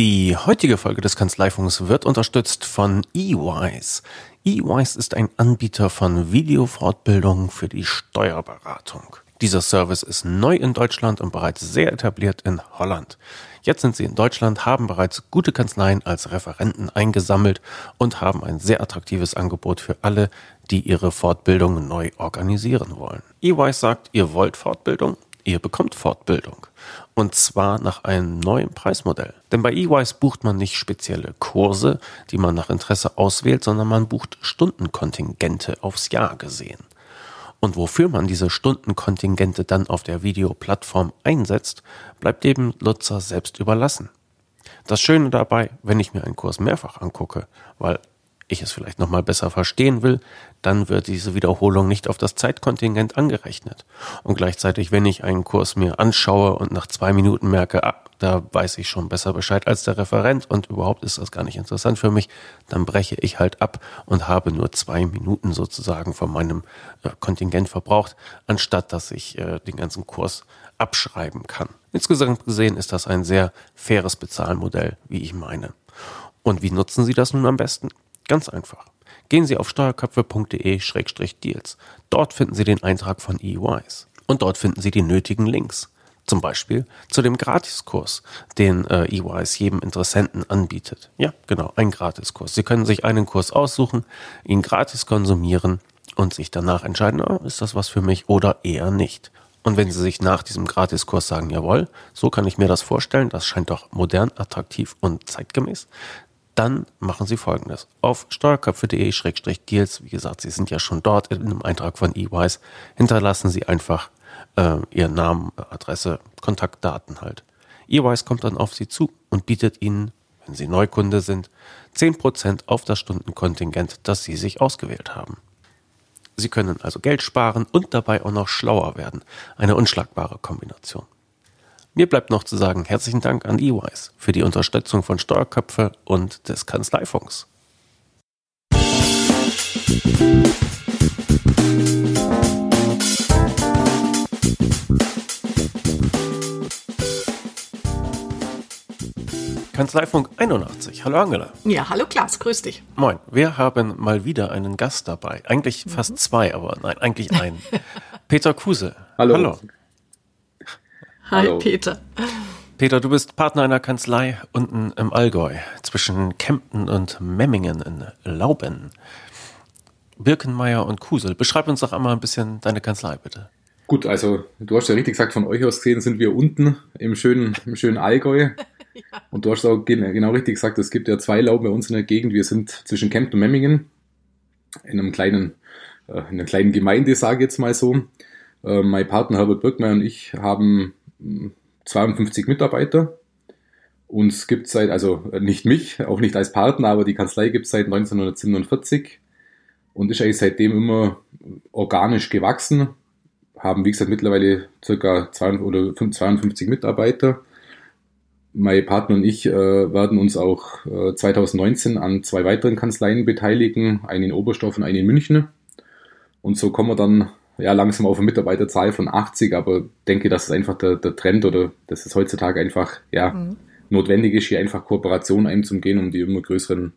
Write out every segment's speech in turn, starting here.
Die heutige Folge des Kanzleifunks wird unterstützt von eWise. eWise ist ein Anbieter von Videofortbildung für die Steuerberatung. Dieser Service ist neu in Deutschland und bereits sehr etabliert in Holland. Jetzt sind sie in Deutschland, haben bereits gute Kanzleien als Referenten eingesammelt und haben ein sehr attraktives Angebot für alle, die ihre Fortbildung neu organisieren wollen. eWise sagt, ihr wollt Fortbildung? Ihr bekommt Fortbildung. Und zwar nach einem neuen Preismodell. Denn bei eWise bucht man nicht spezielle Kurse, die man nach Interesse auswählt, sondern man bucht Stundenkontingente aufs Jahr gesehen. Und wofür man diese Stundenkontingente dann auf der Videoplattform einsetzt, bleibt dem Nutzer selbst überlassen. Das Schöne dabei, wenn ich mir einen Kurs mehrfach angucke, weil ich es vielleicht nochmal besser verstehen will, dann wird diese Wiederholung nicht auf das Zeitkontingent angerechnet. Und gleichzeitig, wenn ich einen Kurs mir anschaue und nach zwei Minuten merke, ah, da weiß ich schon besser Bescheid als der Referent und überhaupt ist das gar nicht interessant für mich, dann breche ich halt ab und habe nur zwei Minuten sozusagen von meinem äh, Kontingent verbraucht, anstatt dass ich äh, den ganzen Kurs abschreiben kann. Insgesamt gesehen ist das ein sehr faires Bezahlmodell, wie ich meine. Und wie nutzen Sie das nun am besten? Ganz einfach. Gehen Sie auf steuerköpfe.de-deals. Dort finden Sie den Eintrag von EYs. Und dort finden Sie die nötigen Links. Zum Beispiel zu dem Gratiskurs, den äh, EYs jedem Interessenten anbietet. Ja, genau, ein Gratiskurs. Sie können sich einen Kurs aussuchen, ihn gratis konsumieren und sich danach entscheiden, oh, ist das was für mich oder eher nicht. Und wenn Sie sich nach diesem Gratiskurs sagen, jawohl, so kann ich mir das vorstellen, das scheint doch modern, attraktiv und zeitgemäß, dann machen Sie folgendes. Auf steuerköpfe.de-deals, wie gesagt, Sie sind ja schon dort in einem Eintrag von EYs, hinterlassen Sie einfach äh, Ihren Namen, Adresse, Kontaktdaten halt. EYs kommt dann auf Sie zu und bietet Ihnen, wenn Sie Neukunde sind, 10% auf das Stundenkontingent, das Sie sich ausgewählt haben. Sie können also Geld sparen und dabei auch noch schlauer werden. Eine unschlagbare Kombination. Mir bleibt noch zu sagen, herzlichen Dank an EYs für die Unterstützung von Steuerköpfe und des Kanzleifunks. Kanzleifunk 81. Hallo Angela. Ja, hallo Klaas, grüß dich. Moin. Wir haben mal wieder einen Gast dabei. Eigentlich mhm. fast zwei, aber nein, eigentlich einen. Peter Kuse. Hallo. Hallo. Hi Hallo. Peter. Peter, du bist Partner einer Kanzlei unten im Allgäu zwischen Kempten und Memmingen in Lauben. Birkenmeier und Kusel. Beschreib uns doch einmal ein bisschen deine Kanzlei, bitte. Gut, also du hast ja richtig gesagt, von euch aus gesehen sind wir unten im schönen, im schönen Allgäu. ja. Und du hast auch genau richtig gesagt, es gibt ja zwei Lauben bei uns in der Gegend. Wir sind zwischen Kempten und Memmingen in einem kleinen, äh, in einer kleinen Gemeinde, sage ich jetzt mal so. Äh, mein Partner Herbert Birkmeier und ich haben 52 Mitarbeiter. Uns gibt seit, also nicht mich, auch nicht als Partner, aber die Kanzlei gibt es seit 1947 und ist eigentlich seitdem immer organisch gewachsen. Haben, wie gesagt, mittlerweile circa 52 Mitarbeiter. Mein Partner und ich äh, werden uns auch äh, 2019 an zwei weiteren Kanzleien beteiligen, eine in Oberstdorf und eine in München. Und so kommen wir dann ja, langsam auf eine Mitarbeiterzahl von 80, aber denke, dass es einfach der, der Trend oder dass es heutzutage einfach ja, mhm. notwendig ist, hier einfach Kooperationen einzugehen, um die immer größeren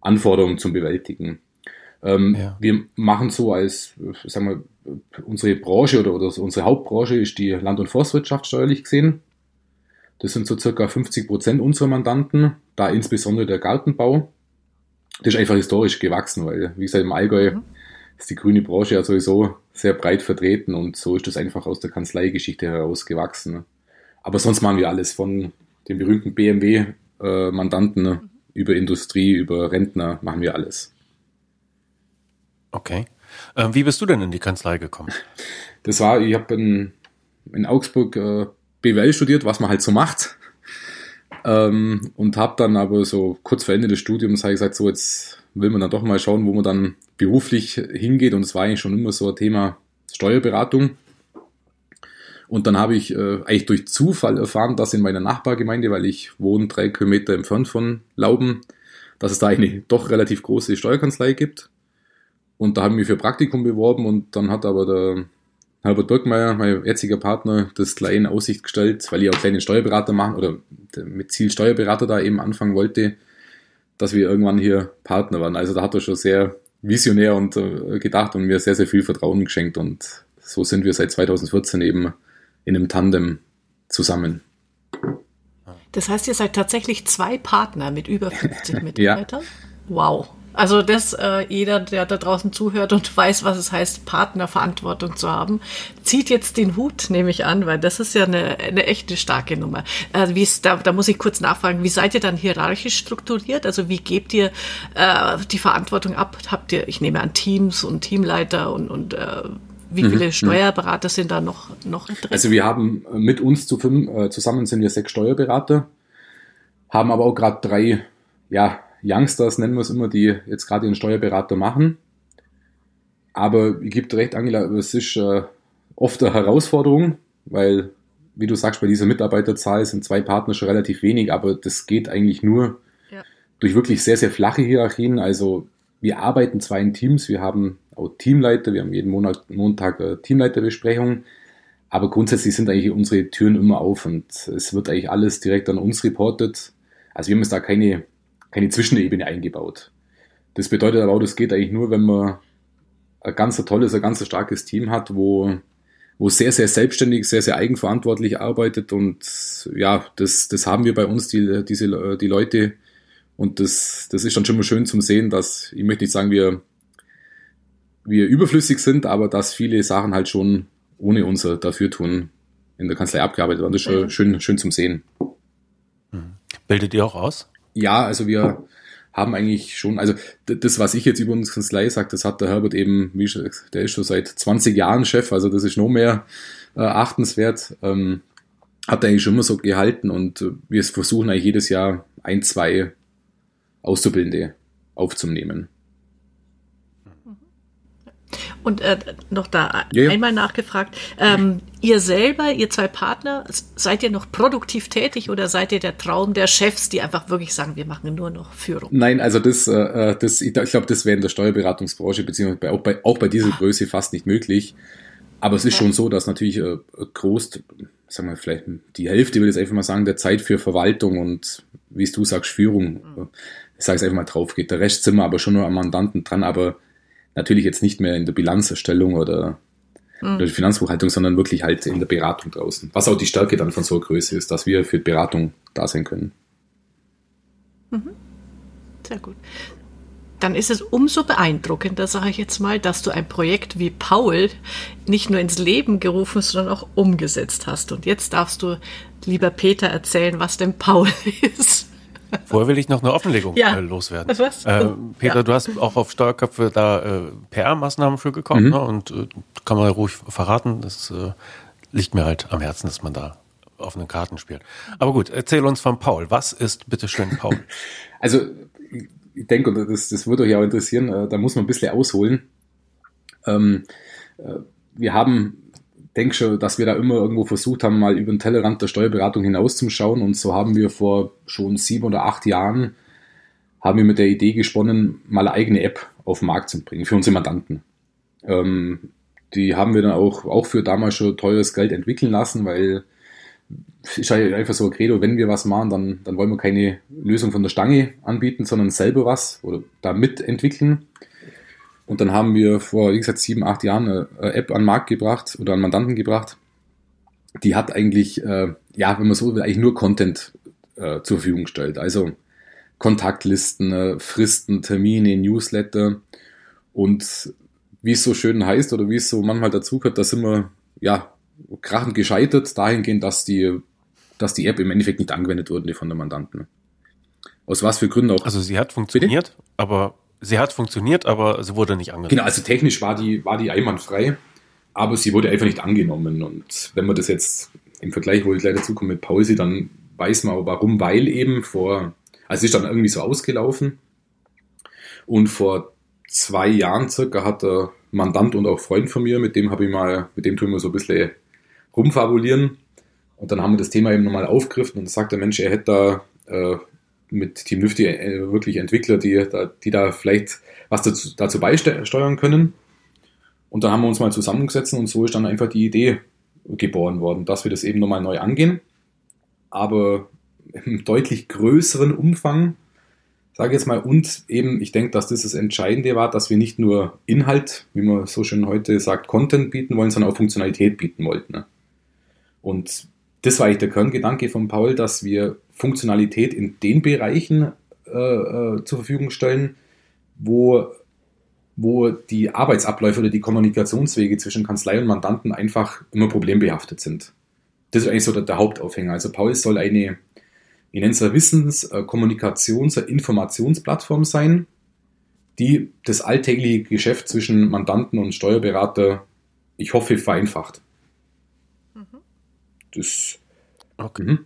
Anforderungen zu bewältigen. Ähm, ja. Wir machen so als, sagen wir, unsere Branche oder, oder unsere Hauptbranche ist die Land- und Forstwirtschaft steuerlich gesehen. Das sind so circa 50 Prozent unserer Mandanten, da insbesondere der Gartenbau. Das ist einfach historisch gewachsen, weil, wie gesagt, im Allgäu mhm ist die grüne Branche ja sowieso sehr breit vertreten und so ist das einfach aus der Kanzleigeschichte heraus gewachsen. Aber sonst machen wir alles von den berühmten BMW-Mandanten mhm. über Industrie, über Rentner, machen wir alles. Okay. Ähm, wie bist du denn in die Kanzlei gekommen? Das war, ich habe in, in Augsburg äh, BWL studiert, was man halt so macht. Ähm, und habe dann aber so kurz vor Ende des Studiums habe ich gesagt, so jetzt will man dann doch mal schauen, wo man dann beruflich hingeht. Und es war eigentlich schon immer so ein Thema Steuerberatung. Und dann habe ich äh, eigentlich durch Zufall erfahren, dass in meiner Nachbargemeinde, weil ich wohne drei Kilometer entfernt von Lauben, dass es da eine doch relativ große Steuerkanzlei gibt. Und da haben wir für Praktikum beworben und dann hat aber der Herbert Birkmeier, mein jetziger Partner, das gleich in Aussicht gestellt, weil ich auch kleinen Steuerberater machen oder mit Ziel Steuerberater da eben anfangen wollte, dass wir irgendwann hier Partner waren. Also da hat er schon sehr visionär und äh, gedacht und mir sehr, sehr viel Vertrauen geschenkt und so sind wir seit 2014 eben in einem Tandem zusammen. Das heißt, ihr seid tatsächlich zwei Partner mit über 50 Mitarbeitern? ja. Wow. Also das, äh, jeder, der da draußen zuhört und weiß, was es heißt, Partnerverantwortung zu haben, zieht jetzt den Hut, nehme ich an, weil das ist ja eine, eine echte starke Nummer. Äh, wie ist, da, da muss ich kurz nachfragen, wie seid ihr dann hierarchisch strukturiert? Also wie gebt ihr äh, die Verantwortung ab? Habt ihr, ich nehme an, Teams und Teamleiter und, und äh, wie mhm, viele mhm. Steuerberater sind da noch, noch drin? Also wir haben mit uns zu fünf, äh, zusammen sind wir sechs Steuerberater, haben aber auch gerade drei, ja, Youngsters nennen wir es immer, die jetzt gerade ihren Steuerberater machen. Aber ich gebe recht, Angela, es ist äh, oft eine Herausforderung, weil, wie du sagst, bei dieser Mitarbeiterzahl sind zwei Partner schon relativ wenig, aber das geht eigentlich nur ja. durch wirklich sehr, sehr flache Hierarchien. Also wir arbeiten zwar in Teams, wir haben auch Teamleiter, wir haben jeden Monat, Montag eine Teamleiterbesprechung, aber grundsätzlich sind eigentlich unsere Türen immer auf und es wird eigentlich alles direkt an uns reportet. Also wir haben jetzt da keine keine Zwischenebene eingebaut. Das bedeutet aber auch, das geht eigentlich nur, wenn man ein ganz tolles, ein ganz starkes Team hat, wo, wo sehr, sehr selbstständig, sehr, sehr eigenverantwortlich arbeitet und ja, das, das haben wir bei uns, die, diese, die Leute und das, das ist dann schon mal schön zum Sehen, dass, ich möchte nicht sagen, wir, wir überflüssig sind, aber dass viele Sachen halt schon ohne unser Dafürtun in der Kanzlei abgearbeitet werden. Das ist schon mhm. schön, schön zum Sehen. Mhm. Bildet ihr auch aus? Ja, also wir haben eigentlich schon, also das, was ich jetzt über uns Kanzlei sage, das hat der Herbert eben, wie schon, der ist schon seit 20 Jahren Chef, also das ist noch mehr äh, achtenswert. Ähm, hat er eigentlich schon immer so gehalten und äh, wir versuchen eigentlich jedes Jahr ein, zwei Auszubildende aufzunehmen. Und äh, noch da ja, einmal nachgefragt, ähm, ihr selber, ihr zwei Partner, seid ihr noch produktiv tätig oder seid ihr der Traum der Chefs, die einfach wirklich sagen, wir machen nur noch Führung? Nein, also das, äh, äh das ich, ich glaube, das wäre in der Steuerberatungsbranche beziehungsweise auch bei, auch bei dieser ah. Größe fast nicht möglich. Aber es ist schon so, dass natürlich äh, groß, sagen wir vielleicht die Hälfte, würde ich jetzt einfach mal sagen, der Zeit für Verwaltung und wie es du sagst, Führung, mhm. ich sage es einfach mal drauf geht. Der Rest sind wir aber schon nur am Mandanten dran, aber Natürlich jetzt nicht mehr in der Bilanzerstellung oder, mhm. oder Finanzbuchhaltung, sondern wirklich halt in der Beratung draußen. Was auch die Stärke dann von so einer Größe ist, dass wir für Beratung da sein können. Mhm. Sehr gut. Dann ist es umso beeindruckender, sage ich jetzt mal, dass du ein Projekt wie Paul nicht nur ins Leben gerufen, sondern auch umgesetzt hast. Und jetzt darfst du, lieber Peter, erzählen, was denn Paul ist. Vorher will ich noch eine Offenlegung ja. äh, loswerden. Was? Äh, Peter, ja. du hast auch auf Steuerköpfe da äh, PR-Maßnahmen für gekommen mhm. ne? und äh, kann man ruhig verraten. Das äh, liegt mir halt am Herzen, dass man da offene Karten spielt. Aber gut, erzähl uns von Paul. Was ist bitteschön Paul? Also ich denke, und das, das würde euch auch interessieren, äh, da muss man ein bisschen ausholen. Ähm, äh, wir haben denke schon, dass wir da immer irgendwo versucht haben, mal über den Tellerrand der Steuerberatung hinauszuschauen. Und so haben wir vor schon sieben oder acht Jahren haben wir mit der Idee gesponnen, mal eine eigene App auf den Markt zu bringen für unsere Mandanten. Ähm, die haben wir dann auch, auch für damals schon teures Geld entwickeln lassen, weil ist halt einfach so ein Credo, wenn wir was machen, dann, dann wollen wir keine Lösung von der Stange anbieten, sondern selber was oder da mitentwickeln. Und dann haben wir vor, wie gesagt, sieben, acht Jahren eine App an den Markt gebracht oder an Mandanten gebracht. Die hat eigentlich, äh, ja, wenn man so will, eigentlich nur Content äh, zur Verfügung gestellt. Also Kontaktlisten, äh, Fristen, Termine, Newsletter. Und wie es so schön heißt oder wie es so manchmal dazu gehört, da sind wir, ja, krachend gescheitert, dahingehend, dass die, dass die App im Endeffekt nicht angewendet wurde von der Mandanten. Aus was für Gründen auch. Also sie hat funktioniert, Bitte? aber sie hat funktioniert, aber sie wurde nicht angenommen. Genau, also technisch war die, war die einwandfrei, aber sie wurde einfach nicht angenommen. Und wenn man das jetzt im Vergleich, wo ich gleich dazu komme mit Pause, dann weiß man auch warum, weil eben vor, also es ist dann irgendwie so ausgelaufen und vor zwei Jahren circa hat der Mandant und auch Freund von mir, mit dem habe ich mal, mit dem tun wir so ein bisschen rumfabulieren. Und dann haben wir das Thema eben nochmal aufgegriffen und sagt der Mensch, er hätte da äh, mit Team Nifty äh, wirklich Entwickler, die, die da vielleicht was dazu, dazu beisteuern können. Und dann haben wir uns mal zusammengesetzt und so ist dann einfach die Idee geboren worden, dass wir das eben nochmal neu angehen. Aber im deutlich größeren Umfang, sage ich jetzt mal, und eben, ich denke, dass das das Entscheidende war, dass wir nicht nur Inhalt, wie man so schön heute sagt, Content bieten wollen, sondern auch Funktionalität bieten wollten. Ne? Und das war eigentlich der Kerngedanke von Paul, dass wir Funktionalität in den Bereichen äh, äh, zur Verfügung stellen, wo, wo die Arbeitsabläufe oder die Kommunikationswege zwischen Kanzlei und Mandanten einfach immer problembehaftet sind. Das ist eigentlich so der, der Hauptaufhänger. Also Paul soll eine, ich nenne es eine Wissens-, äh, Kommunikations-, Informationsplattform sein, die das alltägliche Geschäft zwischen Mandanten und Steuerberater, ich hoffe, vereinfacht. Mhm. Das. Okay. Mhm.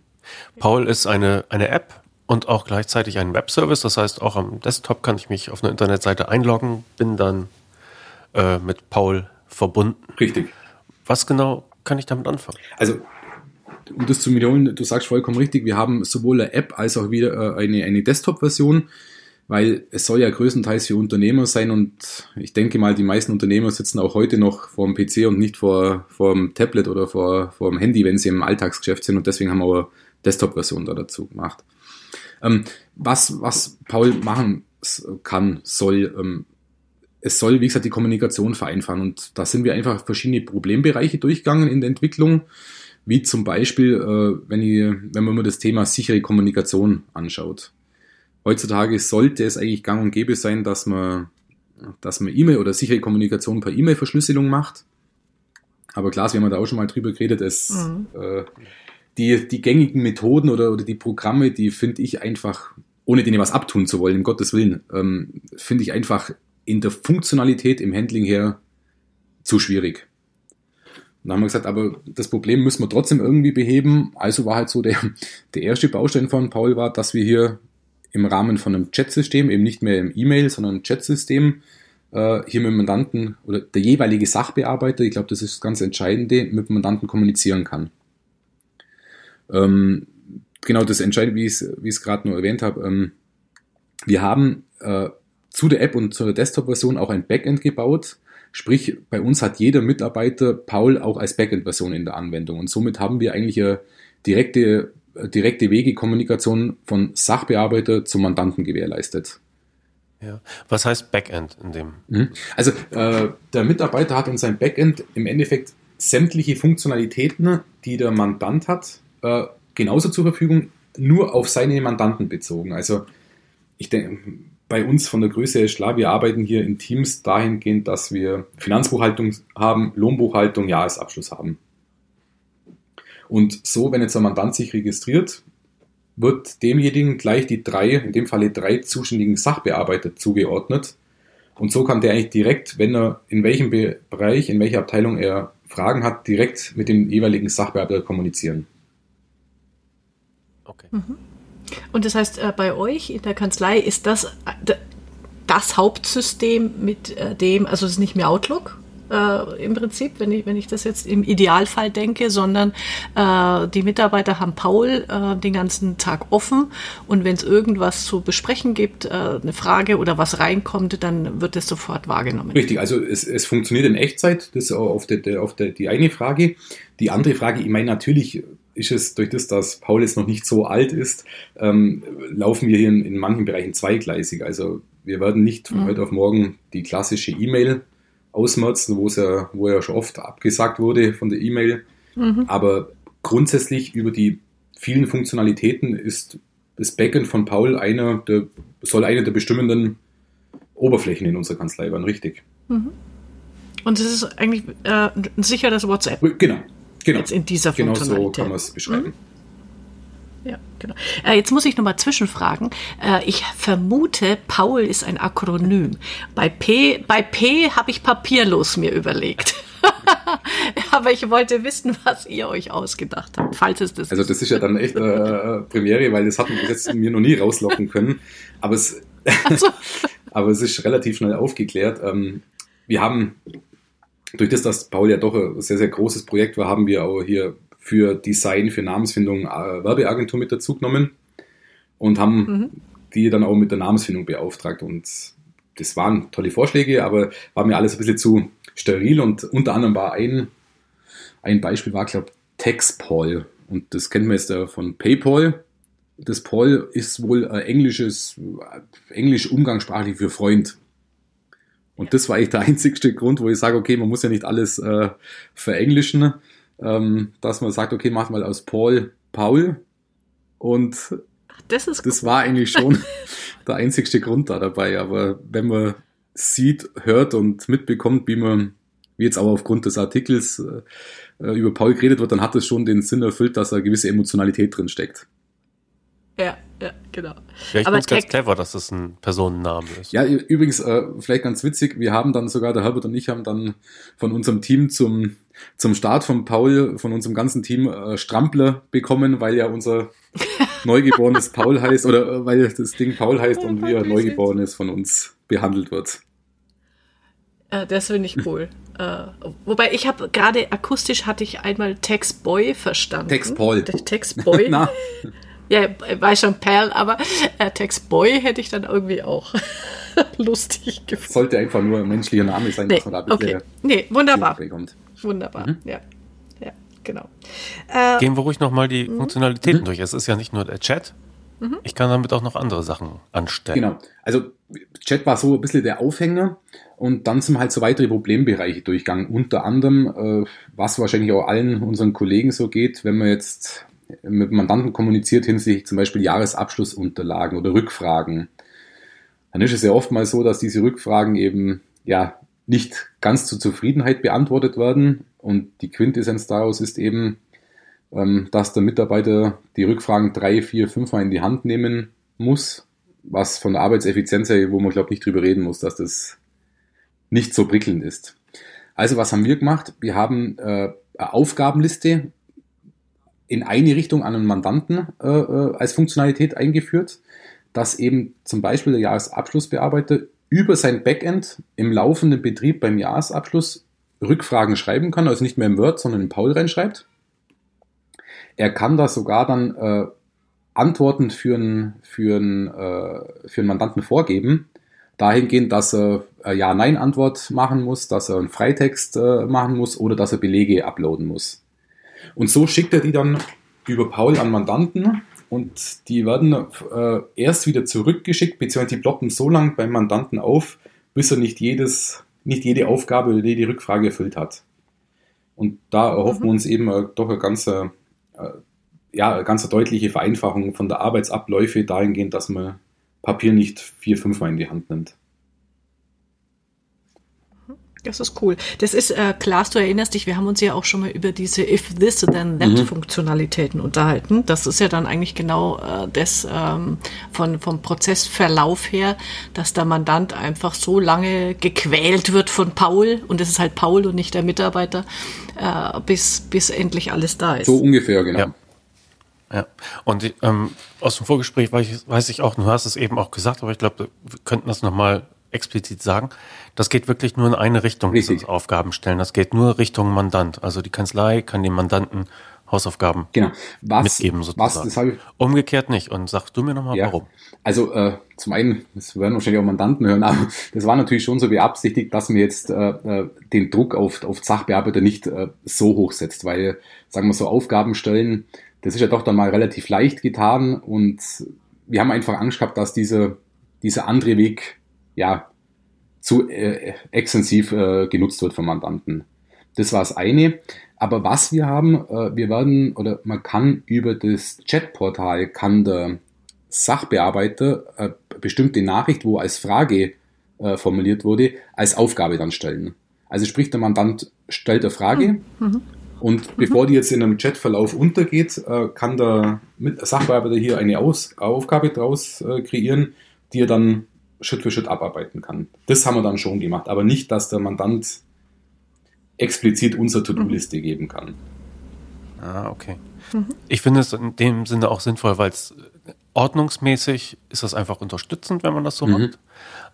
Paul ist eine, eine App und auch gleichzeitig ein Webservice. Das heißt, auch am Desktop kann ich mich auf eine Internetseite einloggen, bin dann äh, mit Paul verbunden. Richtig. Was genau kann ich damit anfangen? Also um das zu wiederholen, du sagst vollkommen richtig, wir haben sowohl eine App als auch wieder äh, eine, eine Desktop-Version, weil es soll ja größtenteils für Unternehmer sein und ich denke mal, die meisten Unternehmer sitzen auch heute noch vor dem PC und nicht vor, vor dem Tablet oder vor, vor dem Handy, wenn sie im Alltagsgeschäft sind und deswegen haben wir aber Desktop-Version da dazu gemacht. Ähm, was, was Paul machen kann, soll, ähm, es soll, wie gesagt, die Kommunikation vereinfachen und da sind wir einfach verschiedene Problembereiche durchgegangen in der Entwicklung wie zum Beispiel, äh, wenn, ich, wenn man mal das Thema sichere Kommunikation anschaut. Heutzutage sollte es eigentlich gang und gäbe sein, dass man dass man E-Mail oder sichere Kommunikation per E-Mail-Verschlüsselung macht. Aber klar, wir haben da auch schon mal drüber geredet, es, mhm. äh, die, die gängigen Methoden oder, oder die Programme, die finde ich einfach, ohne denen was abtun zu wollen, um Gottes Willen, ähm, finde ich einfach in der Funktionalität im Handling her zu schwierig. Und dann haben wir gesagt, aber das Problem müssen wir trotzdem irgendwie beheben. Also war halt so der, der erste Baustein von Paul war, dass wir hier im Rahmen von einem Chatsystem, eben nicht mehr im E-Mail, sondern ein Chatsystem, äh, hier mit dem Mandanten oder der jeweilige Sachbearbeiter, ich glaube, das ist das ganz Entscheidende, mit dem Mandanten kommunizieren kann. Ähm, genau das Entscheidende, wie ich es gerade nur erwähnt habe. Ähm, wir haben äh, zu der App und zur Desktop-Version auch ein Backend gebaut, Sprich, bei uns hat jeder Mitarbeiter Paul auch als Backend-Version in der Anwendung. Und somit haben wir eigentlich eine direkte, direkte Wege Kommunikation von Sachbearbeiter zum Mandanten gewährleistet. Ja. Was heißt Backend in dem? Mhm. Also äh, der Mitarbeiter hat in seinem Backend im Endeffekt sämtliche Funktionalitäten, die der Mandant hat, äh, genauso zur Verfügung, nur auf seine Mandanten bezogen. Also ich denke, bei uns von der Größe her ist klar, wir arbeiten hier in Teams dahingehend, dass wir Finanzbuchhaltung haben, Lohnbuchhaltung, Jahresabschluss haben. Und so, wenn jetzt ein Mandant sich registriert, wird demjenigen gleich die drei, in dem Falle drei zuständigen Sachbearbeiter zugeordnet. Und so kann der eigentlich direkt, wenn er in welchem Bereich, in welcher Abteilung er Fragen hat, direkt mit dem jeweiligen Sachbearbeiter kommunizieren. Okay. Mhm. Und das heißt, äh, bei euch in der Kanzlei ist das äh, das Hauptsystem, mit äh, dem, also es ist nicht mehr Outlook, äh, im Prinzip, wenn ich, wenn ich das jetzt im Idealfall denke, sondern äh, die Mitarbeiter haben Paul äh, den ganzen Tag offen und wenn es irgendwas zu besprechen gibt, äh, eine Frage oder was reinkommt, dann wird es sofort wahrgenommen. Richtig, also es, es funktioniert in Echtzeit, das ist auf, der, auf der, die eine Frage. Die andere Frage, ich meine natürlich ist es durch das, dass Paul jetzt noch nicht so alt ist, ähm, laufen wir hier in, in, manchen Bereichen zweigleisig. Also wir werden nicht von mhm. heute auf morgen die klassische E-Mail ausmerzen, wo es ja, wo ja schon oft abgesagt wurde von der E-Mail. Mhm. Aber grundsätzlich über die vielen Funktionalitäten ist das Backend von Paul einer der, soll eine der bestimmenden Oberflächen in unserer Kanzlei werden, richtig. Mhm. Und es ist eigentlich äh, sicher das WhatsApp. Genau, Genau. Jetzt in dieser genau Funktionalität. Genau so kann man es beschreiben. Mhm. Ja, genau. Äh, jetzt muss ich nochmal zwischenfragen. Äh, ich vermute, Paul ist ein Akronym. Bei P, bei P habe ich papierlos mir überlegt. Aber ich wollte wissen, was ihr euch ausgedacht habt, falls es das Also das ist ja dann echt äh, Premiere, weil das hatten wir jetzt mir noch nie rauslocken können. Aber es, so. aber es ist relativ schnell aufgeklärt. Ähm, wir haben durch das, dass Paul ja doch ein sehr, sehr großes Projekt war, haben wir auch hier für Design, für Namensfindung äh, Werbeagentur mit dazu genommen und haben mhm. die dann auch mit der Namensfindung beauftragt. Und das waren tolle Vorschläge, aber war mir alles ein bisschen zu, steril und unter anderem war ein, ein Beispiel war, glaube TextPaul und das kennt man jetzt von PayPal. Das Paul ist wohl ein englisches, englisch umgangssprachlich für Freund. Und das war eigentlich der einzigste Grund, wo ich sage, okay, man muss ja nicht alles äh, verenglischen, ähm, dass man sagt, okay, mach mal aus Paul Paul. Und das, das war eigentlich schon der einzigste Grund da dabei. Aber wenn man sieht, hört und mitbekommt, wie man, wie jetzt auch aufgrund des Artikels äh, über Paul geredet wird, dann hat es schon den Sinn erfüllt, dass da gewisse Emotionalität drin steckt. Ja, ja, genau. Ja, ich finde es ganz clever, dass das ein Personenname ist. Ja, übrigens, äh, vielleicht ganz witzig, wir haben dann sogar, der Herbert und ich haben dann von unserem Team zum, zum Start von Paul, von unserem ganzen Team äh, Strampler bekommen, weil ja unser Neugeborenes Paul heißt, oder äh, weil das Ding Paul heißt und wie ein Neugeborenes von uns behandelt wird. Äh, das finde ich cool. äh, wobei ich habe gerade akustisch hatte ich einmal Tex Boy verstanden. Tex Paul. Tex Boy. Ja, war schon Perl, aber äh, Tex Boy hätte ich dann irgendwie auch lustig gefunden. Sollte einfach nur ein menschlicher Name sein, nee, dass man da ein okay. Nee, wunderbar. Wunderbar, mhm. ja. Ja, genau. Äh, Gehen wir ruhig nochmal die mhm. Funktionalitäten mhm. durch. Es ist ja nicht nur der Chat. Mhm. Ich kann damit auch noch andere Sachen anstellen. Genau. Also Chat war so ein bisschen der Aufhänger und dann sind halt so weitere Problembereiche durchgegangen. Unter anderem, äh, was wahrscheinlich auch allen unseren Kollegen so geht, wenn man jetzt mit Mandanten kommuniziert hinsichtlich zum Beispiel Jahresabschlussunterlagen oder Rückfragen, dann ist es ja oftmals so, dass diese Rückfragen eben ja nicht ganz zur Zufriedenheit beantwortet werden. Und die Quintessenz daraus ist eben, ähm, dass der Mitarbeiter die Rückfragen drei, vier, fünfmal in die Hand nehmen muss, was von der Arbeitseffizienz her, wo man glaube nicht drüber reden muss, dass das nicht so prickelnd ist. Also was haben wir gemacht? Wir haben äh, eine Aufgabenliste in eine Richtung an einen Mandanten äh, äh, als Funktionalität eingeführt, dass eben zum Beispiel der Jahresabschlussbearbeiter über sein Backend im laufenden Betrieb beim Jahresabschluss Rückfragen schreiben kann, also nicht mehr im Word, sondern in Paul reinschreibt. Er kann da sogar dann äh, Antworten für einen, für, einen, äh, für einen Mandanten vorgeben, dahingehend, dass er Ja-Nein-Antwort machen muss, dass er einen Freitext äh, machen muss oder dass er Belege uploaden muss. Und so schickt er die dann über Paul an Mandanten und die werden äh, erst wieder zurückgeschickt, beziehungsweise die ploppen so lange beim Mandanten auf, bis er nicht, jedes, nicht jede Aufgabe oder jede Rückfrage erfüllt hat. Und da erhoffen mhm. wir uns eben äh, doch eine ganze, äh, ja, eine ganz deutliche Vereinfachung von der Arbeitsabläufe dahingehend, dass man Papier nicht vier, fünfmal in die Hand nimmt. Das ist cool. Das ist, äh, Klaas, du erinnerst dich, wir haben uns ja auch schon mal über diese If This Then That mhm. Funktionalitäten unterhalten. Das ist ja dann eigentlich genau äh, das ähm, von, vom Prozessverlauf her, dass der Mandant einfach so lange gequält wird von Paul, und es ist halt Paul und nicht der Mitarbeiter, äh, bis, bis endlich alles da ist. So ungefähr, genau. Ja. Ja, und ähm, aus dem Vorgespräch weiß ich, weiß ich auch, du hast es eben auch gesagt, aber ich glaube, wir könnten das nochmal explizit sagen. Das geht wirklich nur in eine Richtung, Richtig. dieses Aufgabenstellen. Das geht nur Richtung Mandant. Also die Kanzlei kann dem Mandanten Hausaufgaben genau. was, mitgeben sozusagen. Was, das Umgekehrt nicht. Und sag du mir nochmal, ja. warum? Also äh, zum einen, das werden wahrscheinlich auch Mandanten hören, aber das war natürlich schon so beabsichtigt, dass man jetzt äh, äh, den Druck auf, auf Sachbearbeiter nicht äh, so hoch setzt, weil, sagen wir so, Aufgaben stellen, das ist ja doch dann mal relativ leicht getan und wir haben einfach Angst gehabt, dass dieser, dieser andere Weg ja, zu äh, extensiv äh, genutzt wird vom Mandanten. Das war das eine. Aber was wir haben, äh, wir werden oder man kann über das Chatportal kann der Sachbearbeiter äh, bestimmte Nachricht, wo als Frage äh, formuliert wurde, als Aufgabe dann stellen. Also sprich, der Mandant stellt eine Frage mhm. und mhm. bevor die jetzt in einem Chatverlauf untergeht, äh, kann der Sachbearbeiter hier eine Aus Aufgabe draus äh, kreieren, die er dann Schritt für Schritt abarbeiten kann. Das haben wir dann schon gemacht, aber nicht, dass der Mandant explizit unsere To-Do-Liste mhm. geben kann. Ah, okay. Mhm. Ich finde es in dem Sinne auch sinnvoll, weil es ordnungsmäßig ist das einfach unterstützend, wenn man das so mhm. macht.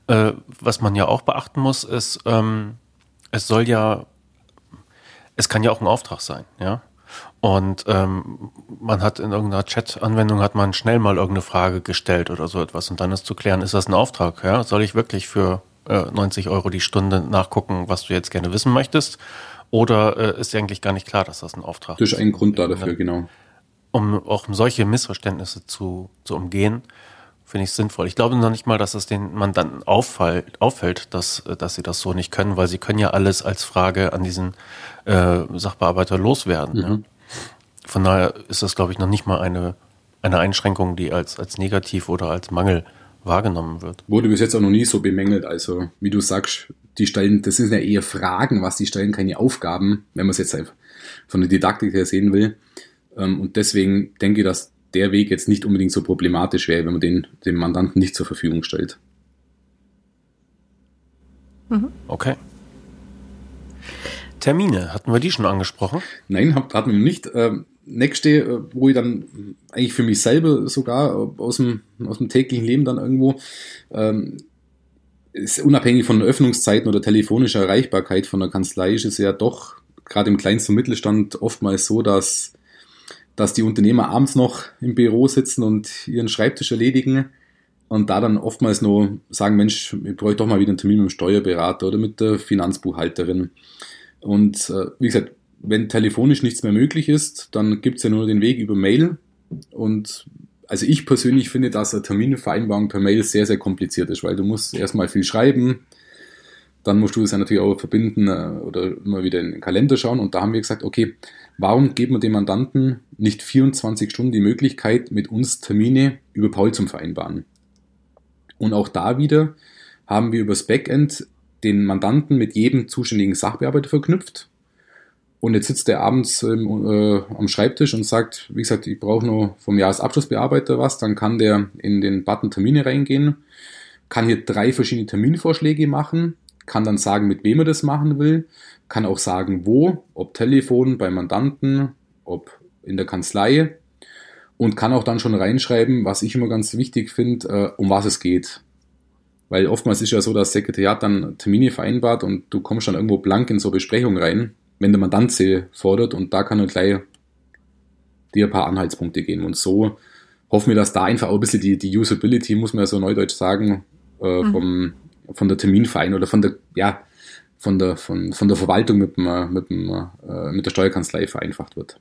Äh, was man ja auch beachten muss, ist, ähm, es soll ja, es kann ja auch ein Auftrag sein, ja. Und ähm, man hat in irgendeiner Chat-Anwendung hat man schnell mal irgendeine Frage gestellt oder so etwas und dann ist zu klären, ist das ein Auftrag? Ja? Soll ich wirklich für äh, 90 Euro die Stunde nachgucken, was du jetzt gerne wissen möchtest? Oder äh, ist dir eigentlich gar nicht klar, dass das ein Auftrag ist? Das ist ein Grund da dafür, genau. Um auch um solche Missverständnisse zu, zu umgehen, finde ich sinnvoll. Ich glaube noch nicht mal, dass es den Mandanten auffällt, auffällt, dass, dass sie das so nicht können, weil sie können ja alles als Frage an diesen äh, Sachbearbeiter loswerden. Mhm. Ja? Von daher ist das, glaube ich, noch nicht mal eine, eine Einschränkung, die als, als negativ oder als Mangel wahrgenommen wird. Wurde bis jetzt auch noch nie so bemängelt. Also, wie du sagst, die stellen, das sind ja eher Fragen, was die stellen, keine Aufgaben, wenn man es jetzt von der Didaktik her sehen will. Ähm, und deswegen denke ich, dass der Weg jetzt nicht unbedingt so problematisch wäre, wenn man den dem Mandanten nicht zur Verfügung stellt. Mhm. Okay. Termine, hatten wir die schon angesprochen? Nein, hatten wir nicht. Ähm, nächste, äh, wo ich dann eigentlich für mich selber sogar aus dem, aus dem täglichen Leben dann irgendwo, ähm, ist unabhängig von Öffnungszeiten oder telefonischer Erreichbarkeit von der Kanzlei, ist es ja doch gerade im kleinsten Mittelstand oftmals so, dass, dass die Unternehmer abends noch im Büro sitzen und ihren Schreibtisch erledigen und da dann oftmals nur sagen, Mensch, ich bräuchte doch mal wieder einen Termin mit dem Steuerberater oder mit der Finanzbuchhalterin. Und äh, wie gesagt, wenn telefonisch nichts mehr möglich ist, dann gibt's ja nur den Weg über Mail. Und also ich persönlich finde, dass eine Terminvereinbarung per Mail sehr, sehr kompliziert ist, weil du musst erstmal viel schreiben, dann musst du es ja natürlich auch verbinden äh, oder immer wieder in den Kalender schauen. Und da haben wir gesagt, okay, warum geben wir dem Mandanten nicht 24 Stunden die Möglichkeit, mit uns Termine über Paul zum vereinbaren? Und auch da wieder haben wir übers Backend den Mandanten mit jedem zuständigen Sachbearbeiter verknüpft. Und jetzt sitzt er abends äh, am Schreibtisch und sagt, wie gesagt, ich brauche nur vom Jahresabschlussbearbeiter was, dann kann der in den Button Termine reingehen, kann hier drei verschiedene Terminvorschläge machen, kann dann sagen, mit wem er das machen will, kann auch sagen, wo, ob Telefon, bei Mandanten, ob in der Kanzlei und kann auch dann schon reinschreiben, was ich immer ganz wichtig finde, äh, um was es geht. Weil oftmals ist ja so, dass das Sekretariat dann Termine vereinbart und du kommst dann irgendwo blank in so Besprechungen rein, wenn der Mandant sie fordert und da kann er gleich dir ein paar Anhaltspunkte geben. Und so hoffen wir, dass da einfach auch ein bisschen die, die Usability, muss man ja so neudeutsch sagen, äh, mhm. vom, von der Terminverein oder von der, ja, von der, von, von der Verwaltung mit, dem, mit, dem, äh, mit der Steuerkanzlei vereinfacht wird.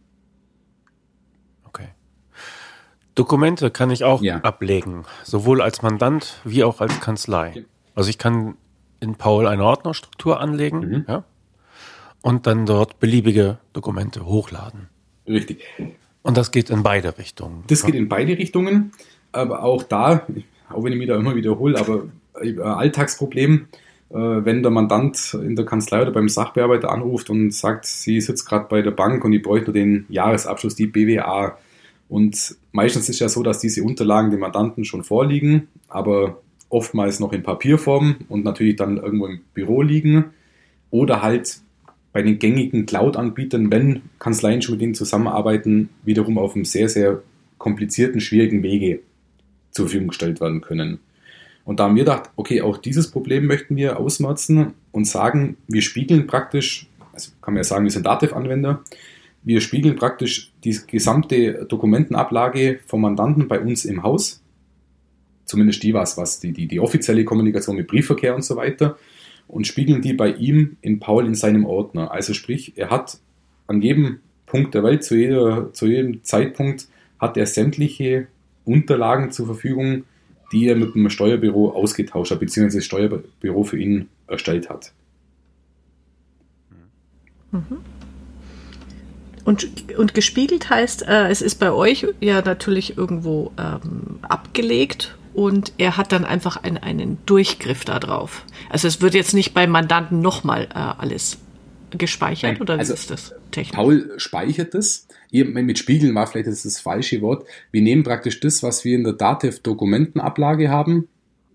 Dokumente kann ich auch ja. ablegen, sowohl als Mandant wie auch als Kanzlei. Also ich kann in Paul eine Ordnerstruktur anlegen mhm. ja, und dann dort beliebige Dokumente hochladen. Richtig. Und das geht in beide Richtungen. Das geht in beide Richtungen, aber auch da, auch wenn ich mich da immer wiederhole, aber äh, Alltagsproblem, äh, wenn der Mandant in der Kanzlei oder beim Sachbearbeiter anruft und sagt, sie sitzt gerade bei der Bank und ich bräuchte nur den Jahresabschluss, die BWA, und meistens ist ja so, dass diese Unterlagen dem Mandanten schon vorliegen, aber oftmals noch in Papierform und natürlich dann irgendwo im Büro liegen. Oder halt bei den gängigen Cloud-Anbietern, wenn Kanzleien schon mit ihnen zusammenarbeiten, wiederum auf einem sehr, sehr komplizierten, schwierigen Wege zur Verfügung gestellt werden können. Und da haben wir gedacht, okay, auch dieses Problem möchten wir ausmerzen und sagen, wir spiegeln praktisch, also kann man ja sagen, wir sind Dativ-Anwender, wir spiegeln praktisch die gesamte Dokumentenablage vom Mandanten bei uns im Haus. Zumindest die was, was die, die, die offizielle Kommunikation mit Briefverkehr und so weiter. Und spiegeln die bei ihm in Paul in seinem Ordner. Also sprich, er hat an jedem Punkt der Welt, zu, jeder, zu jedem Zeitpunkt, hat er sämtliche Unterlagen zur Verfügung, die er mit dem Steuerbüro ausgetauscht hat, beziehungsweise das Steuerbüro für ihn erstellt hat. Mhm. Und, und gespiegelt heißt, äh, es ist bei euch ja natürlich irgendwo ähm, abgelegt und er hat dann einfach einen, einen Durchgriff da drauf. Also es wird jetzt nicht beim Mandanten nochmal äh, alles gespeichert Nein, oder also ist das technisch? Paul speichert es. Mit Spiegeln war vielleicht das, das falsche Wort. Wir nehmen praktisch das, was wir in der DATEV-Dokumentenablage haben,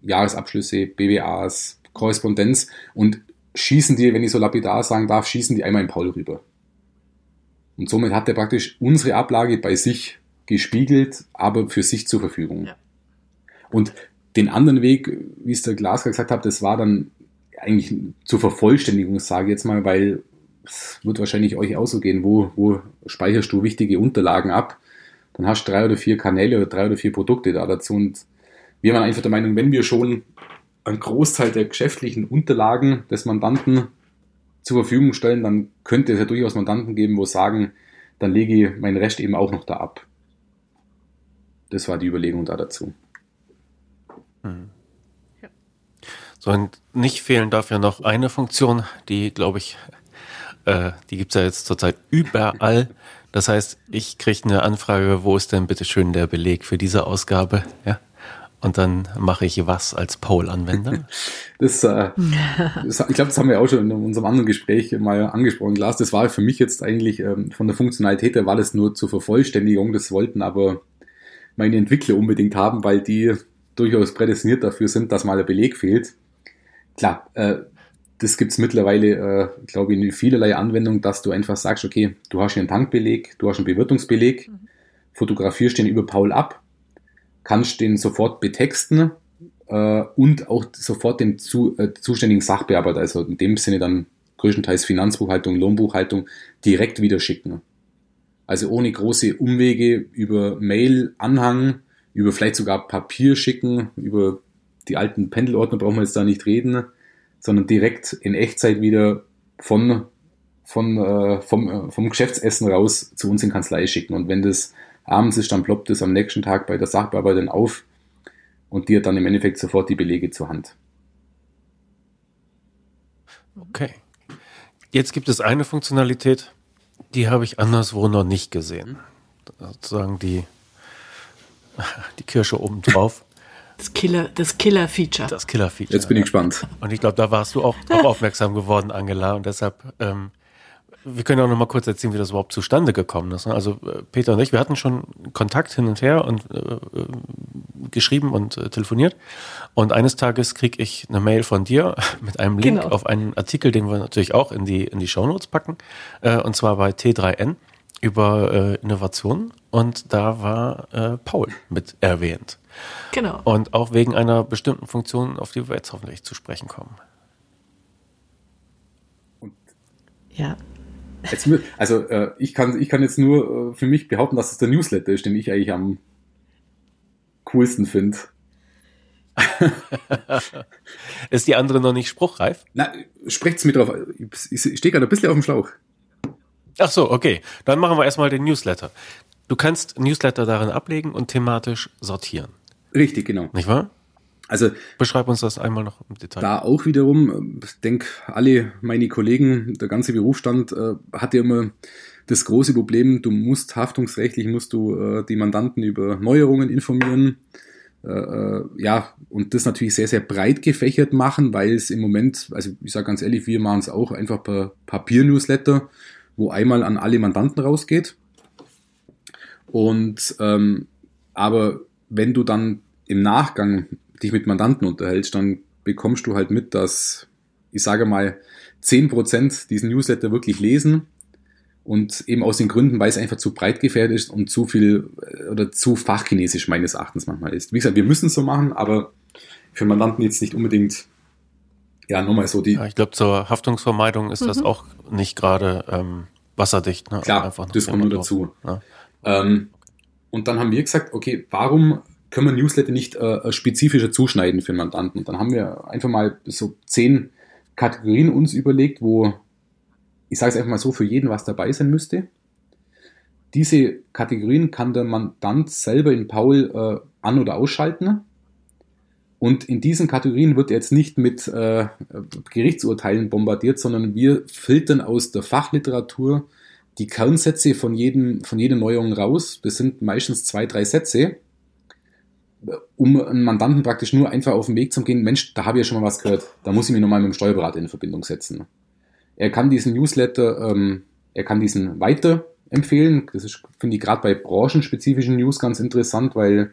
Jahresabschlüsse, BWAs, Korrespondenz und schießen die, wenn ich so lapidar sagen darf, schießen die einmal in Paul rüber. Und somit hat er praktisch unsere Ablage bei sich gespiegelt, aber für sich zur Verfügung. Ja. Und den anderen Weg, wie es der Glasker gesagt hat, das war dann eigentlich zur Vervollständigung, sage ich jetzt mal, weil es wird wahrscheinlich euch auch so gehen, wo, wo speicherst du wichtige Unterlagen ab? Dann hast du drei oder vier Kanäle oder drei oder vier Produkte da dazu. Und wir waren einfach der Meinung, wenn wir schon einen Großteil der geschäftlichen Unterlagen des Mandanten zur Verfügung stellen, dann könnte es ja durchaus Mandanten geben, wo sagen, dann lege ich meinen Rest eben auch noch da ab. Das war die Überlegung da dazu. Hm. So, und nicht fehlen darf ja noch eine Funktion, die, glaube ich, äh, die gibt's ja jetzt zurzeit überall. Das heißt, ich kriege eine Anfrage, wo ist denn bitte schön der Beleg für diese Ausgabe? Ja. Und dann mache ich was als Paul-Anwender? Das, äh, das, ich glaube, das haben wir auch schon in unserem anderen Gespräch mal angesprochen. Glas, das war für mich jetzt eigentlich ähm, von der Funktionalität her war das nur zur Vervollständigung. Das wollten aber meine Entwickler unbedingt haben, weil die durchaus prädestiniert dafür sind, dass mal der Beleg fehlt. Klar, äh, das gibt's mittlerweile, äh, glaube ich, in vielerlei Anwendungen, dass du einfach sagst, okay, du hast hier einen Tankbeleg, du hast einen Bewirtungsbeleg, mhm. fotografierst den über Paul ab, kannst den sofort betexten äh, und auch sofort dem zu, äh, zuständigen Sachbearbeiter, also in dem Sinne dann größtenteils Finanzbuchhaltung, Lohnbuchhaltung, direkt wieder schicken. Also ohne große Umwege über Mail, Anhang, über vielleicht sogar Papier schicken, über die alten Pendelordner brauchen wir jetzt da nicht reden, sondern direkt in Echtzeit wieder von, von, äh, vom, äh, vom Geschäftsessen raus zu uns in Kanzlei schicken. Und wenn das abends ist, dann ploppt es am nächsten Tag bei der Sachbearbeiterin auf und die hat dann im Endeffekt sofort die Belege zur Hand. Okay. Jetzt gibt es eine Funktionalität, die habe ich anderswo noch nicht gesehen. Sozusagen die, die Kirsche oben drauf. Das Killer, das Killer-Feature. Das Killer-Feature. Jetzt bin ich gespannt. Und ich glaube, da warst du auch, auch aufmerksam geworden, Angela. Und deshalb, ähm, wir können auch noch mal kurz erzählen, wie das überhaupt zustande gekommen ist. Ne? Also äh, Peter und ich, wir hatten schon Kontakt hin und her und äh, äh, geschrieben und äh, telefoniert. Und eines Tages kriege ich eine Mail von dir mit einem Link genau. auf einen Artikel, den wir natürlich auch in die in die Shownotes packen. Äh, und zwar bei T3N über äh, Innovationen. Und da war äh, Paul mit erwähnt. Genau. Und auch wegen einer bestimmten Funktion, auf die wir jetzt hoffentlich zu sprechen kommen. Ja. Jetzt, also äh, ich, kann, ich kann jetzt nur äh, für mich behaupten, dass es der Newsletter ist, den ich eigentlich am coolsten finde. ist die andere noch nicht spruchreif? Na, sprecht's mir drauf. Ich, ich stehe gerade ein bisschen auf dem Schlauch. Ach so, okay. Dann machen wir erstmal den Newsletter. Du kannst Newsletter darin ablegen und thematisch sortieren. Richtig, genau. Nicht wahr? Also beschreib uns das einmal noch im Detail. Da auch wiederum, ich denke, alle meine Kollegen, der ganze Berufsstand äh, hat ja immer das große Problem, du musst haftungsrechtlich, musst du äh, die Mandanten über Neuerungen informieren. Äh, äh ja, und das natürlich sehr, sehr breit gefächert machen, weil es im Moment, also ich sage ganz ehrlich, wir machen es auch einfach per Papier-Newsletter, wo einmal an alle Mandanten rausgeht. Und ähm, aber wenn du dann im Nachgang dich mit Mandanten unterhältst, dann bekommst du halt mit, dass, ich sage mal, 10% diesen Newsletter wirklich lesen und eben aus den Gründen, weil es einfach zu breit gefährdet ist und zu viel äh, oder zu fachchinesisch meines Erachtens manchmal ist. Wie gesagt, wir müssen es so machen, aber für Mandanten jetzt nicht unbedingt, ja, nochmal so die. Ja, ich glaube, zur Haftungsvermeidung ist mhm. das auch nicht gerade ähm, wasserdicht. Ne? Klar, Einfach das kommt nur dazu. Ja. Ähm, und dann haben wir gesagt, okay, warum können wir Newsletter nicht äh, spezifischer zuschneiden für Mandanten? Und dann haben wir einfach mal so zehn Kategorien uns überlegt, wo, ich sage es einfach mal so, für jeden was dabei sein müsste. Diese Kategorien kann der Mandant selber in Paul äh, an- oder ausschalten. Und in diesen Kategorien wird er jetzt nicht mit äh, Gerichtsurteilen bombardiert, sondern wir filtern aus der Fachliteratur die Kernsätze von, jedem, von jeder Neuerung raus. Das sind meistens zwei, drei Sätze, um einen Mandanten praktisch nur einfach auf den Weg zu gehen, Mensch, da habe ich ja schon mal was gehört, da muss ich mich nochmal mit dem Steuerberater in Verbindung setzen. Er kann diesen Newsletter, ähm, er kann diesen weiterempfehlen. Das ist, finde ich, gerade bei branchenspezifischen News ganz interessant, weil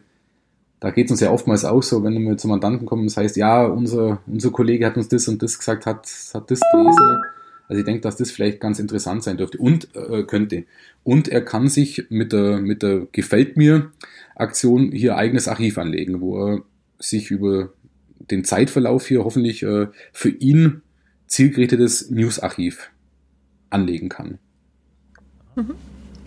da geht es uns ja oftmals auch so, wenn wir zum Mandanten kommen, das heißt, ja, unser, unser Kollege hat uns das und das gesagt, hat, hat das gelesen also ich denke, dass das vielleicht ganz interessant sein dürfte und äh, könnte. Und er kann sich mit der, mit der Gefällt mir Aktion hier eigenes Archiv anlegen, wo er sich über den Zeitverlauf hier hoffentlich äh, für ihn zielgerichtetes Newsarchiv anlegen kann. Mhm.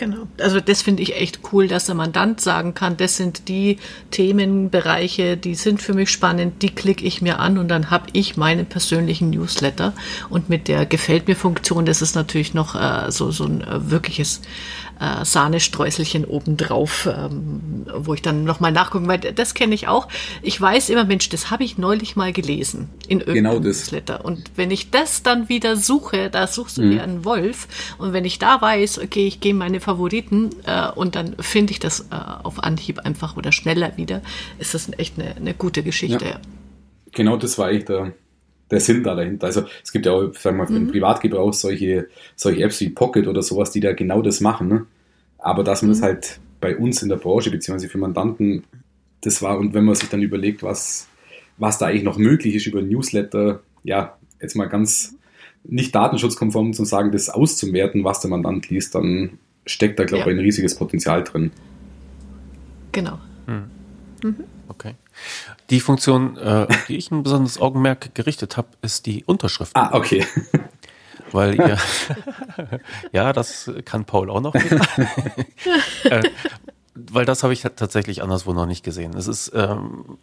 Genau. Also das finde ich echt cool, dass der Mandant sagen kann, das sind die Themenbereiche, die sind für mich spannend, die klicke ich mir an und dann habe ich meinen persönlichen Newsletter. Und mit der Gefällt mir Funktion, das ist natürlich noch äh, so, so ein äh, wirkliches äh, Sahnestreuselchen obendrauf, ähm, wo ich dann nochmal nachgucken, weil das kenne ich auch. Ich weiß immer, Mensch, das habe ich neulich mal gelesen in irgendeinem genau Newsletter. Und wenn ich das dann wieder suche, da suchst du mhm. dir einen Wolf. Und wenn ich da weiß, okay, ich gehe meine Favoriten äh, und dann finde ich das äh, auf Anhieb einfach oder schneller wieder, ist das echt eine, eine gute Geschichte. Ja. Genau, das war echt der, der Sinn da dahinter. Also es gibt ja auch, sagen wir mal, für den mhm. Privatgebrauch solche, solche Apps wie Pocket oder sowas, die da genau das machen. Ne? Aber dass man mhm. das halt bei uns in der Branche, beziehungsweise für Mandanten, das war, und wenn man sich dann überlegt, was, was da eigentlich noch möglich ist über Newsletter, ja, jetzt mal ganz nicht datenschutzkonform zu sagen, das auszuwerten, was der Mandant liest, dann steckt da, glaube ich, ja. ein riesiges Potenzial drin. Genau. Hm. Mhm. Okay. Die Funktion, äh, die ich ein besonderes Augenmerk gerichtet habe, ist die Unterschrift. Ah, okay. Weil ihr, ja, das kann Paul auch noch. äh, weil das habe ich tatsächlich anderswo noch nicht gesehen. Es ist ähm,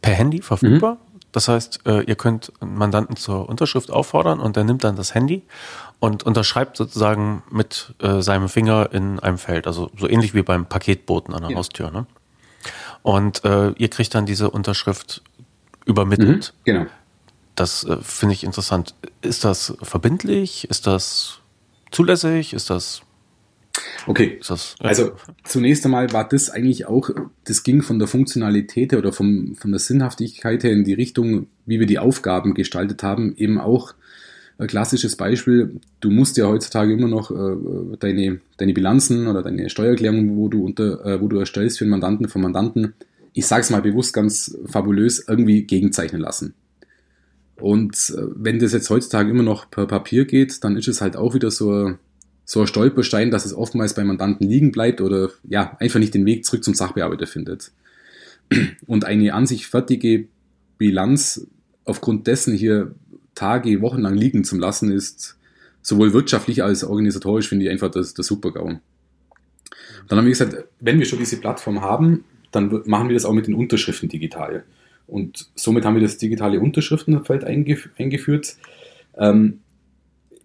per Handy verfügbar. Mhm. Das heißt, äh, ihr könnt einen Mandanten zur Unterschrift auffordern und der nimmt dann das Handy und unterschreibt sozusagen mit äh, seinem Finger in einem Feld. Also so ähnlich wie beim Paketboten an der ja. Haustür. Ne? Und äh, ihr kriegt dann diese Unterschrift übermittelt. Mhm, genau. Das äh, finde ich interessant. Ist das verbindlich? Ist das zulässig? Ist das Okay, das, ja. also zunächst einmal war das eigentlich auch, das ging von der Funktionalität her oder vom, von der Sinnhaftigkeit her in die Richtung, wie wir die Aufgaben gestaltet haben, eben auch ein klassisches Beispiel. Du musst ja heutzutage immer noch äh, deine, deine Bilanzen oder deine Steuererklärung, wo du unter, äh, wo du erstellst für einen Mandanten, vom Mandanten, ich sage es mal bewusst ganz fabulös, irgendwie gegenzeichnen lassen. Und äh, wenn das jetzt heutzutage immer noch per Papier geht, dann ist es halt auch wieder so, so ein Stolperstein, dass es oftmals bei Mandanten liegen bleibt oder ja, einfach nicht den Weg zurück zum Sachbearbeiter findet. Und eine an sich fertige Bilanz aufgrund dessen hier Tage, Wochen lang liegen zu lassen, ist sowohl wirtschaftlich als organisatorisch, finde ich einfach das, das Super-GAU. Dann haben wir gesagt, wenn wir schon diese Plattform haben, dann machen wir das auch mit den Unterschriften digital. Und somit haben wir das digitale Unterschriftenfeld eingeführt. Ähm,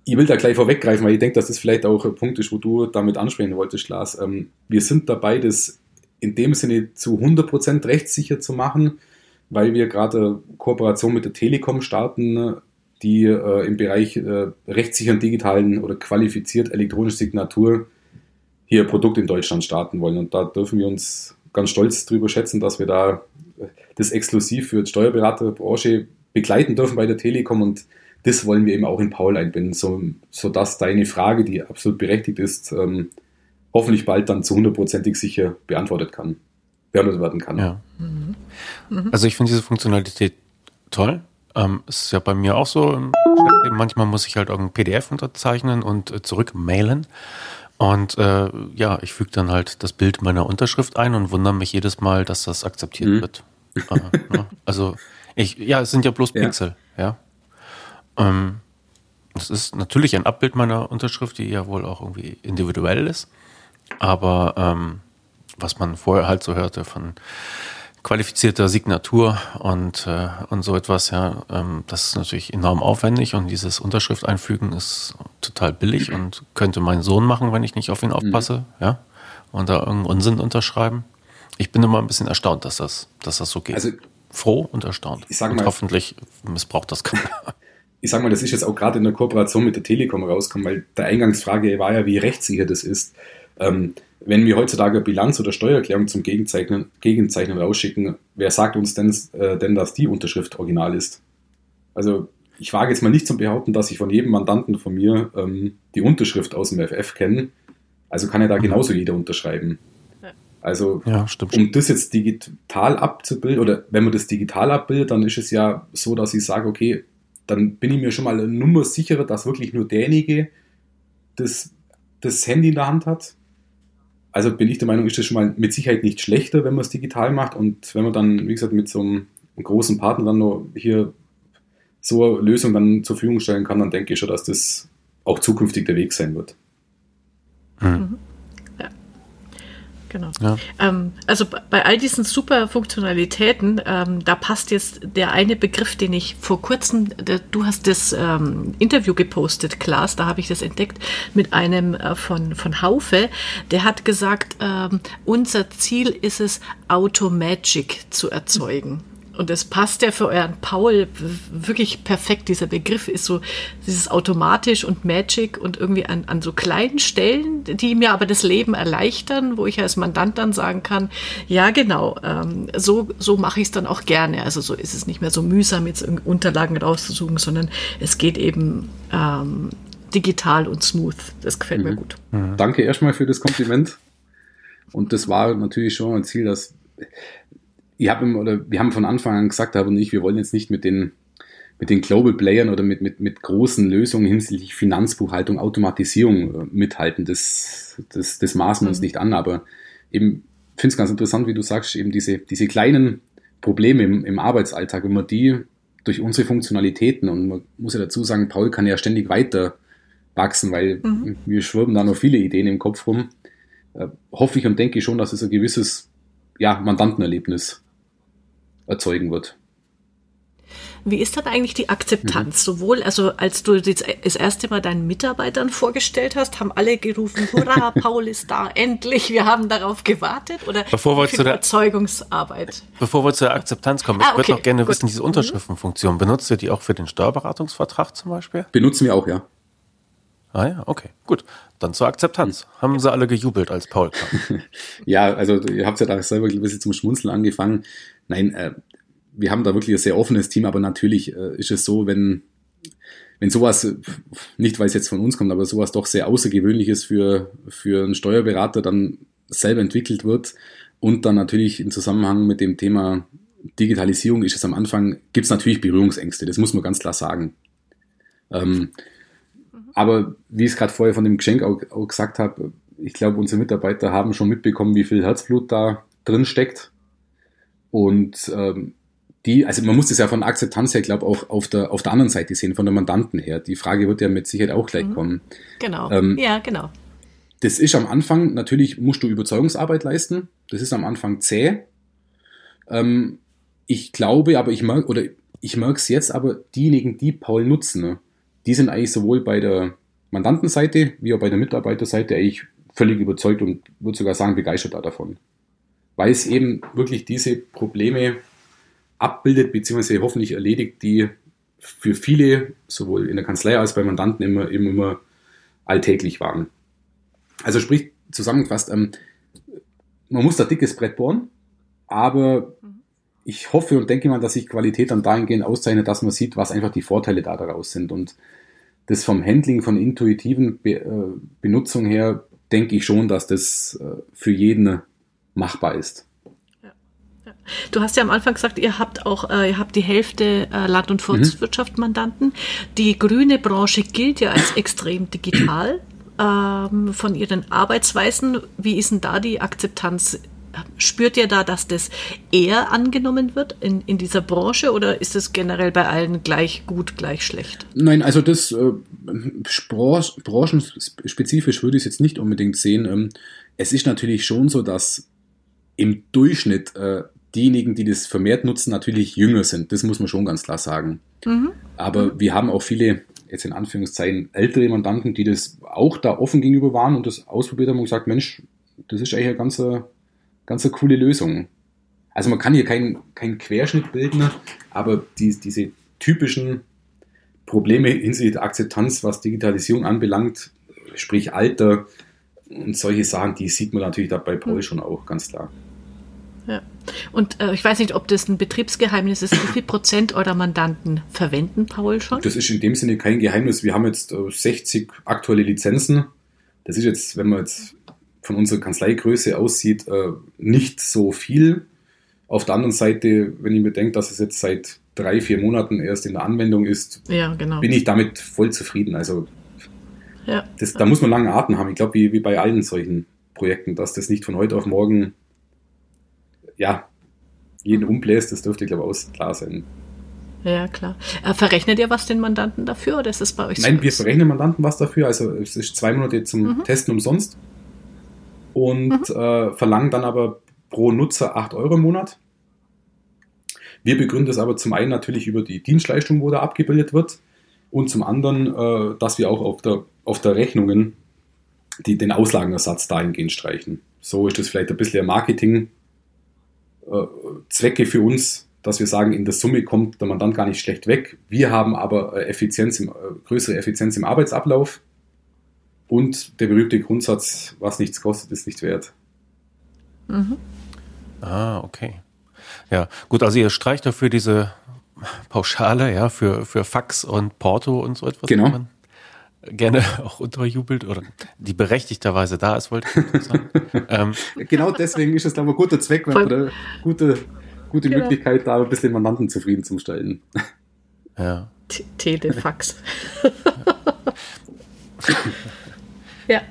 ich will da gleich vorweggreifen, weil ich denke, dass das vielleicht auch ein Punkt ist, wo du damit ansprechen wolltest, Lars. Ähm, wir sind dabei, das in dem Sinne zu 100% rechtssicher zu machen, weil wir gerade Kooperation mit der Telekom starten, die äh, im Bereich äh, rechtssicheren digitalen oder qualifiziert elektronische Signatur hier Produkt in Deutschland starten wollen. Und da dürfen wir uns ganz stolz drüber schätzen, dass wir da das exklusiv für die Steuerberaterbranche begleiten dürfen bei der Telekom und das wollen wir eben auch in Paul einbinden, so, sodass deine Frage, die absolut berechtigt ist, ähm, hoffentlich bald dann zu hundertprozentig sicher beantwortet kann, beantwortet werden kann. Ja. Mhm. Mhm. Also ich finde diese Funktionalität toll. Ähm, ist ja bei mir auch so. Manchmal muss ich halt irgendein PDF unterzeichnen und äh, zurückmailen. Und äh, ja, ich füge dann halt das Bild meiner Unterschrift ein und wundere mich jedes Mal, dass das akzeptiert mhm. wird. äh, ne? Also ich, ja, es sind ja bloß Pixel, ja. ja. Ähm, das ist natürlich ein Abbild meiner Unterschrift, die ja wohl auch irgendwie individuell ist. Aber ähm, was man vorher halt so hörte von qualifizierter Signatur und, äh, und so etwas, ja, ähm, das ist natürlich enorm aufwendig und dieses Unterschrift einfügen ist total billig und könnte mein Sohn machen, wenn ich nicht auf ihn aufpasse, mhm. ja, und da irgendeinen Unsinn unterschreiben. Ich bin immer ein bisschen erstaunt, dass das, dass das so geht. Also, Froh und erstaunt. Ich sag mal, und hoffentlich missbraucht das keiner. Ich sag mal, das ist jetzt auch gerade in der Kooperation mit der Telekom rausgekommen, weil der Eingangsfrage war ja, wie rechtssicher das ist. Ähm, wenn wir heutzutage Bilanz oder Steuererklärung zum Gegenzeichnen, Gegenzeichnen rausschicken, wer sagt uns denn, äh, denn, dass die Unterschrift original ist? Also ich wage jetzt mal nicht zum Behaupten, dass ich von jedem Mandanten von mir ähm, die Unterschrift aus dem FF kenne. Also kann ja da genauso jeder unterschreiben. Also ja, um das jetzt digital abzubilden, oder wenn man das digital abbildet, dann ist es ja so, dass ich sage, okay, dann bin ich mir schon mal eine Nummer sicherer, dass wirklich nur derjenige das, das Handy in der Hand hat also bin ich der Meinung, ist das schon mal mit Sicherheit nicht schlechter, wenn man es digital macht. Und wenn man dann, wie gesagt, mit so einem, großen Partner dann noch hier so eine Lösung dann zur Verfügung stellen kann, dann denke ich schon, dass das auch zukünftig der Weg sein wird. Mhm. Genau. Ja. Ähm, also bei all diesen super Funktionalitäten, ähm, da passt jetzt der eine Begriff, den ich vor kurzem, der, du hast das ähm, Interview gepostet, Klaas, da habe ich das entdeckt, mit einem äh, von, von Haufe, der hat gesagt, ähm, unser Ziel ist es, Automagic zu erzeugen. Und es passt ja für euren Paul wirklich perfekt. Dieser Begriff ist so dieses automatisch und Magic und irgendwie an, an so kleinen Stellen, die mir aber das Leben erleichtern, wo ich als Mandant dann sagen kann, ja genau, ähm, so, so mache ich es dann auch gerne. Also so ist es nicht mehr so mühsam, jetzt Unterlagen rauszusuchen, sondern es geht eben ähm, digital und smooth. Das gefällt mhm. mir gut. Mhm. Danke erstmal für das Kompliment. Und das war natürlich schon ein Ziel, dass ich habe oder wir haben von Anfang an gesagt, aber nicht, wir wollen jetzt nicht mit den mit den Global Playern oder mit, mit, mit großen Lösungen hinsichtlich Finanzbuchhaltung, Automatisierung äh, mithalten. Das, das, das maßen wir uns mhm. nicht an, aber eben finde es ganz interessant, wie du sagst, eben diese, diese kleinen Probleme im, im Arbeitsalltag, wenn man die durch unsere Funktionalitäten und man muss ja dazu sagen, Paul kann ja ständig weiter wachsen, weil mhm. wir schwirben da noch viele Ideen im Kopf rum. Äh, hoffe ich und denke schon, dass es ein gewisses ja, Mandantenerlebnis erzeugen wird. Wie ist dann eigentlich die Akzeptanz? Mhm. Sowohl, also als du das erste Mal deinen Mitarbeitern vorgestellt hast, haben alle gerufen, hurra, Paul ist da, endlich, wir haben darauf gewartet? Oder bevor wir zu der Erzeugungsarbeit? Bevor wir zur Akzeptanz kommen, ah, okay, ich würde noch gerne gut. wissen, diese mhm. Unterschriftenfunktion, benutzt ihr die auch für den Steuerberatungsvertrag zum Beispiel? Benutzen wir auch, ja. Ah ja, okay, gut. Dann zur Akzeptanz. Haben sie alle gejubelt, als Paul kam? ja, also ihr habt ja da selber ein bisschen zum Schmunzeln angefangen. Nein, äh, wir haben da wirklich ein sehr offenes Team, aber natürlich äh, ist es so, wenn, wenn sowas, nicht weil es jetzt von uns kommt, aber sowas doch sehr außergewöhnliches für, für einen Steuerberater dann selber entwickelt wird und dann natürlich im Zusammenhang mit dem Thema Digitalisierung ist es am Anfang, gibt es natürlich Berührungsängste, das muss man ganz klar sagen. Ähm, aber wie ich es gerade vorher von dem Geschenk auch, auch gesagt habe, ich glaube, unsere Mitarbeiter haben schon mitbekommen, wie viel Herzblut da drin steckt. Und ähm, die, also man muss das ja von Akzeptanz her, glaube auch auf der, auf der anderen Seite sehen, von der Mandanten her. Die Frage wird ja mit Sicherheit auch gleich mhm. kommen. Genau. Ähm, ja, genau. Das ist am Anfang, natürlich musst du Überzeugungsarbeit leisten. Das ist am Anfang zäh. Ähm, ich glaube, aber ich merke, oder ich merke es jetzt, aber diejenigen, die Paul nutzen, ne, die sind eigentlich sowohl bei der Mandantenseite wie auch bei der Mitarbeiterseite eigentlich völlig überzeugt und würde sogar sagen begeistert davon. Weil es eben wirklich diese Probleme abbildet, beziehungsweise hoffentlich erledigt, die für viele, sowohl in der Kanzlei als bei Mandanten, immer, immer, immer alltäglich waren. Also sprich, zusammengefasst, ähm, man muss da dickes Brett bohren, aber ich hoffe und denke mal, dass sich Qualität dann dahingehend auszeichnet, dass man sieht, was einfach die Vorteile da daraus sind. Und das vom Handling, von intuitiven Be äh, Benutzung her, denke ich schon, dass das äh, für jeden machbar ist. Du hast ja am Anfang gesagt, ihr habt auch, äh, ihr habt die Hälfte äh, Land- und Forstwirtschaft Mandanten. Die grüne Branche gilt ja als extrem digital ähm, von ihren Arbeitsweisen. Wie ist denn da die Akzeptanz Spürt ihr da, dass das eher angenommen wird in, in dieser Branche oder ist es generell bei allen gleich gut, gleich schlecht? Nein, also das äh, branchenspezifisch würde ich es jetzt nicht unbedingt sehen. Ähm, es ist natürlich schon so, dass im Durchschnitt äh, diejenigen, die das vermehrt nutzen, natürlich jünger sind. Das muss man schon ganz klar sagen. Mhm. Aber mhm. wir haben auch viele, jetzt in Anführungszeichen, ältere Mandanten, die das auch da offen gegenüber waren und das ausprobiert haben und gesagt, Mensch, das ist eigentlich ein ganzer ganz eine coole Lösung. Also man kann hier keinen kein Querschnitt bilden, aber die, diese typischen Probleme hinsichtlich der Akzeptanz, was Digitalisierung anbelangt, sprich Alter und solche Sachen, die sieht man natürlich da bei Paul hm. schon auch, ganz klar. Ja. Und äh, ich weiß nicht, ob das ein Betriebsgeheimnis ist. Wie viel Prozent eurer Mandanten verwenden Paul schon? Das ist in dem Sinne kein Geheimnis. Wir haben jetzt äh, 60 aktuelle Lizenzen. Das ist jetzt, wenn man jetzt von unserer Kanzleigröße aussieht, äh, nicht so viel. Auf der anderen Seite, wenn ich mir denke, dass es jetzt seit drei, vier Monaten erst in der Anwendung ist, ja, genau. bin ich damit voll zufrieden. Also ja. das, da muss man lange Atem haben. Ich glaube, wie, wie bei allen solchen Projekten, dass das nicht von heute auf morgen ja, jeden umbläst, das dürfte, glaube ich, auch klar sein. Ja, klar. Äh, verrechnet ihr was den Mandanten dafür oder ist es bei euch Nein, so? wir verrechnen Mandanten was dafür. Also es ist zwei Monate zum mhm. Testen umsonst und mhm. äh, verlangen dann aber pro Nutzer 8 Euro im Monat. Wir begründen das aber zum einen natürlich über die Dienstleistung, wo da abgebildet wird, und zum anderen, äh, dass wir auch auf der, auf der Rechnungen die, den Auslagenersatz dahingehend streichen. So ist das vielleicht ein bisschen Marketing äh, für uns, dass wir sagen, in der Summe kommt der Mandant gar nicht schlecht weg. Wir haben aber Effizienz im, größere Effizienz im Arbeitsablauf und der berühmte Grundsatz, was nichts kostet, ist nicht wert. Mhm. Ah, okay. Ja, gut, also ihr streicht dafür diese Pauschale, ja, für, für Fax und Porto und so etwas. Genau. Man gerne auch unterjubelt oder die berechtigterweise da ist, wollte ich sagen. ähm, genau deswegen ist es da ein guter Zweck oder gute, gute genau. Möglichkeit, da ein bisschen Mandanten zufriedenzustellen. Ja. Telefax. ja.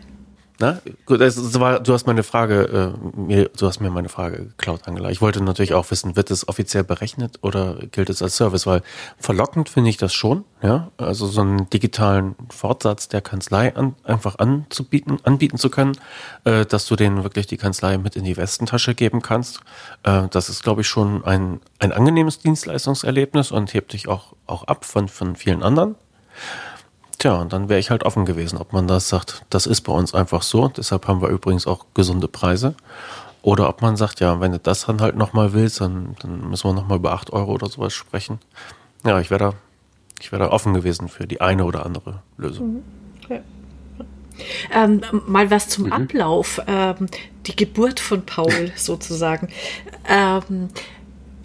Na, gut, das war, du hast meine Frage, äh, mir, du hast mir meine Frage geklaut, Angela. Ich wollte natürlich auch wissen, wird es offiziell berechnet oder gilt es als Service? Weil verlockend finde ich das schon, ja. Also so einen digitalen Fortsatz der Kanzlei an, einfach anzubieten, anbieten zu können, äh, dass du denen wirklich die Kanzlei mit in die Westentasche geben kannst. Äh, das ist, glaube ich, schon ein, ein angenehmes Dienstleistungserlebnis und hebt dich auch, auch ab von, von vielen anderen. Tja, und dann wäre ich halt offen gewesen, ob man das sagt, das ist bei uns einfach so. Deshalb haben wir übrigens auch gesunde Preise. Oder ob man sagt, ja, wenn du das dann halt nochmal willst, dann, dann müssen wir nochmal über 8 Euro oder sowas sprechen. Ja, ich wäre da, ich wäre da offen gewesen für die eine oder andere Lösung. Mhm. Ja. Ähm, mal was zum mhm. Ablauf, ähm, die Geburt von Paul sozusagen. Ähm,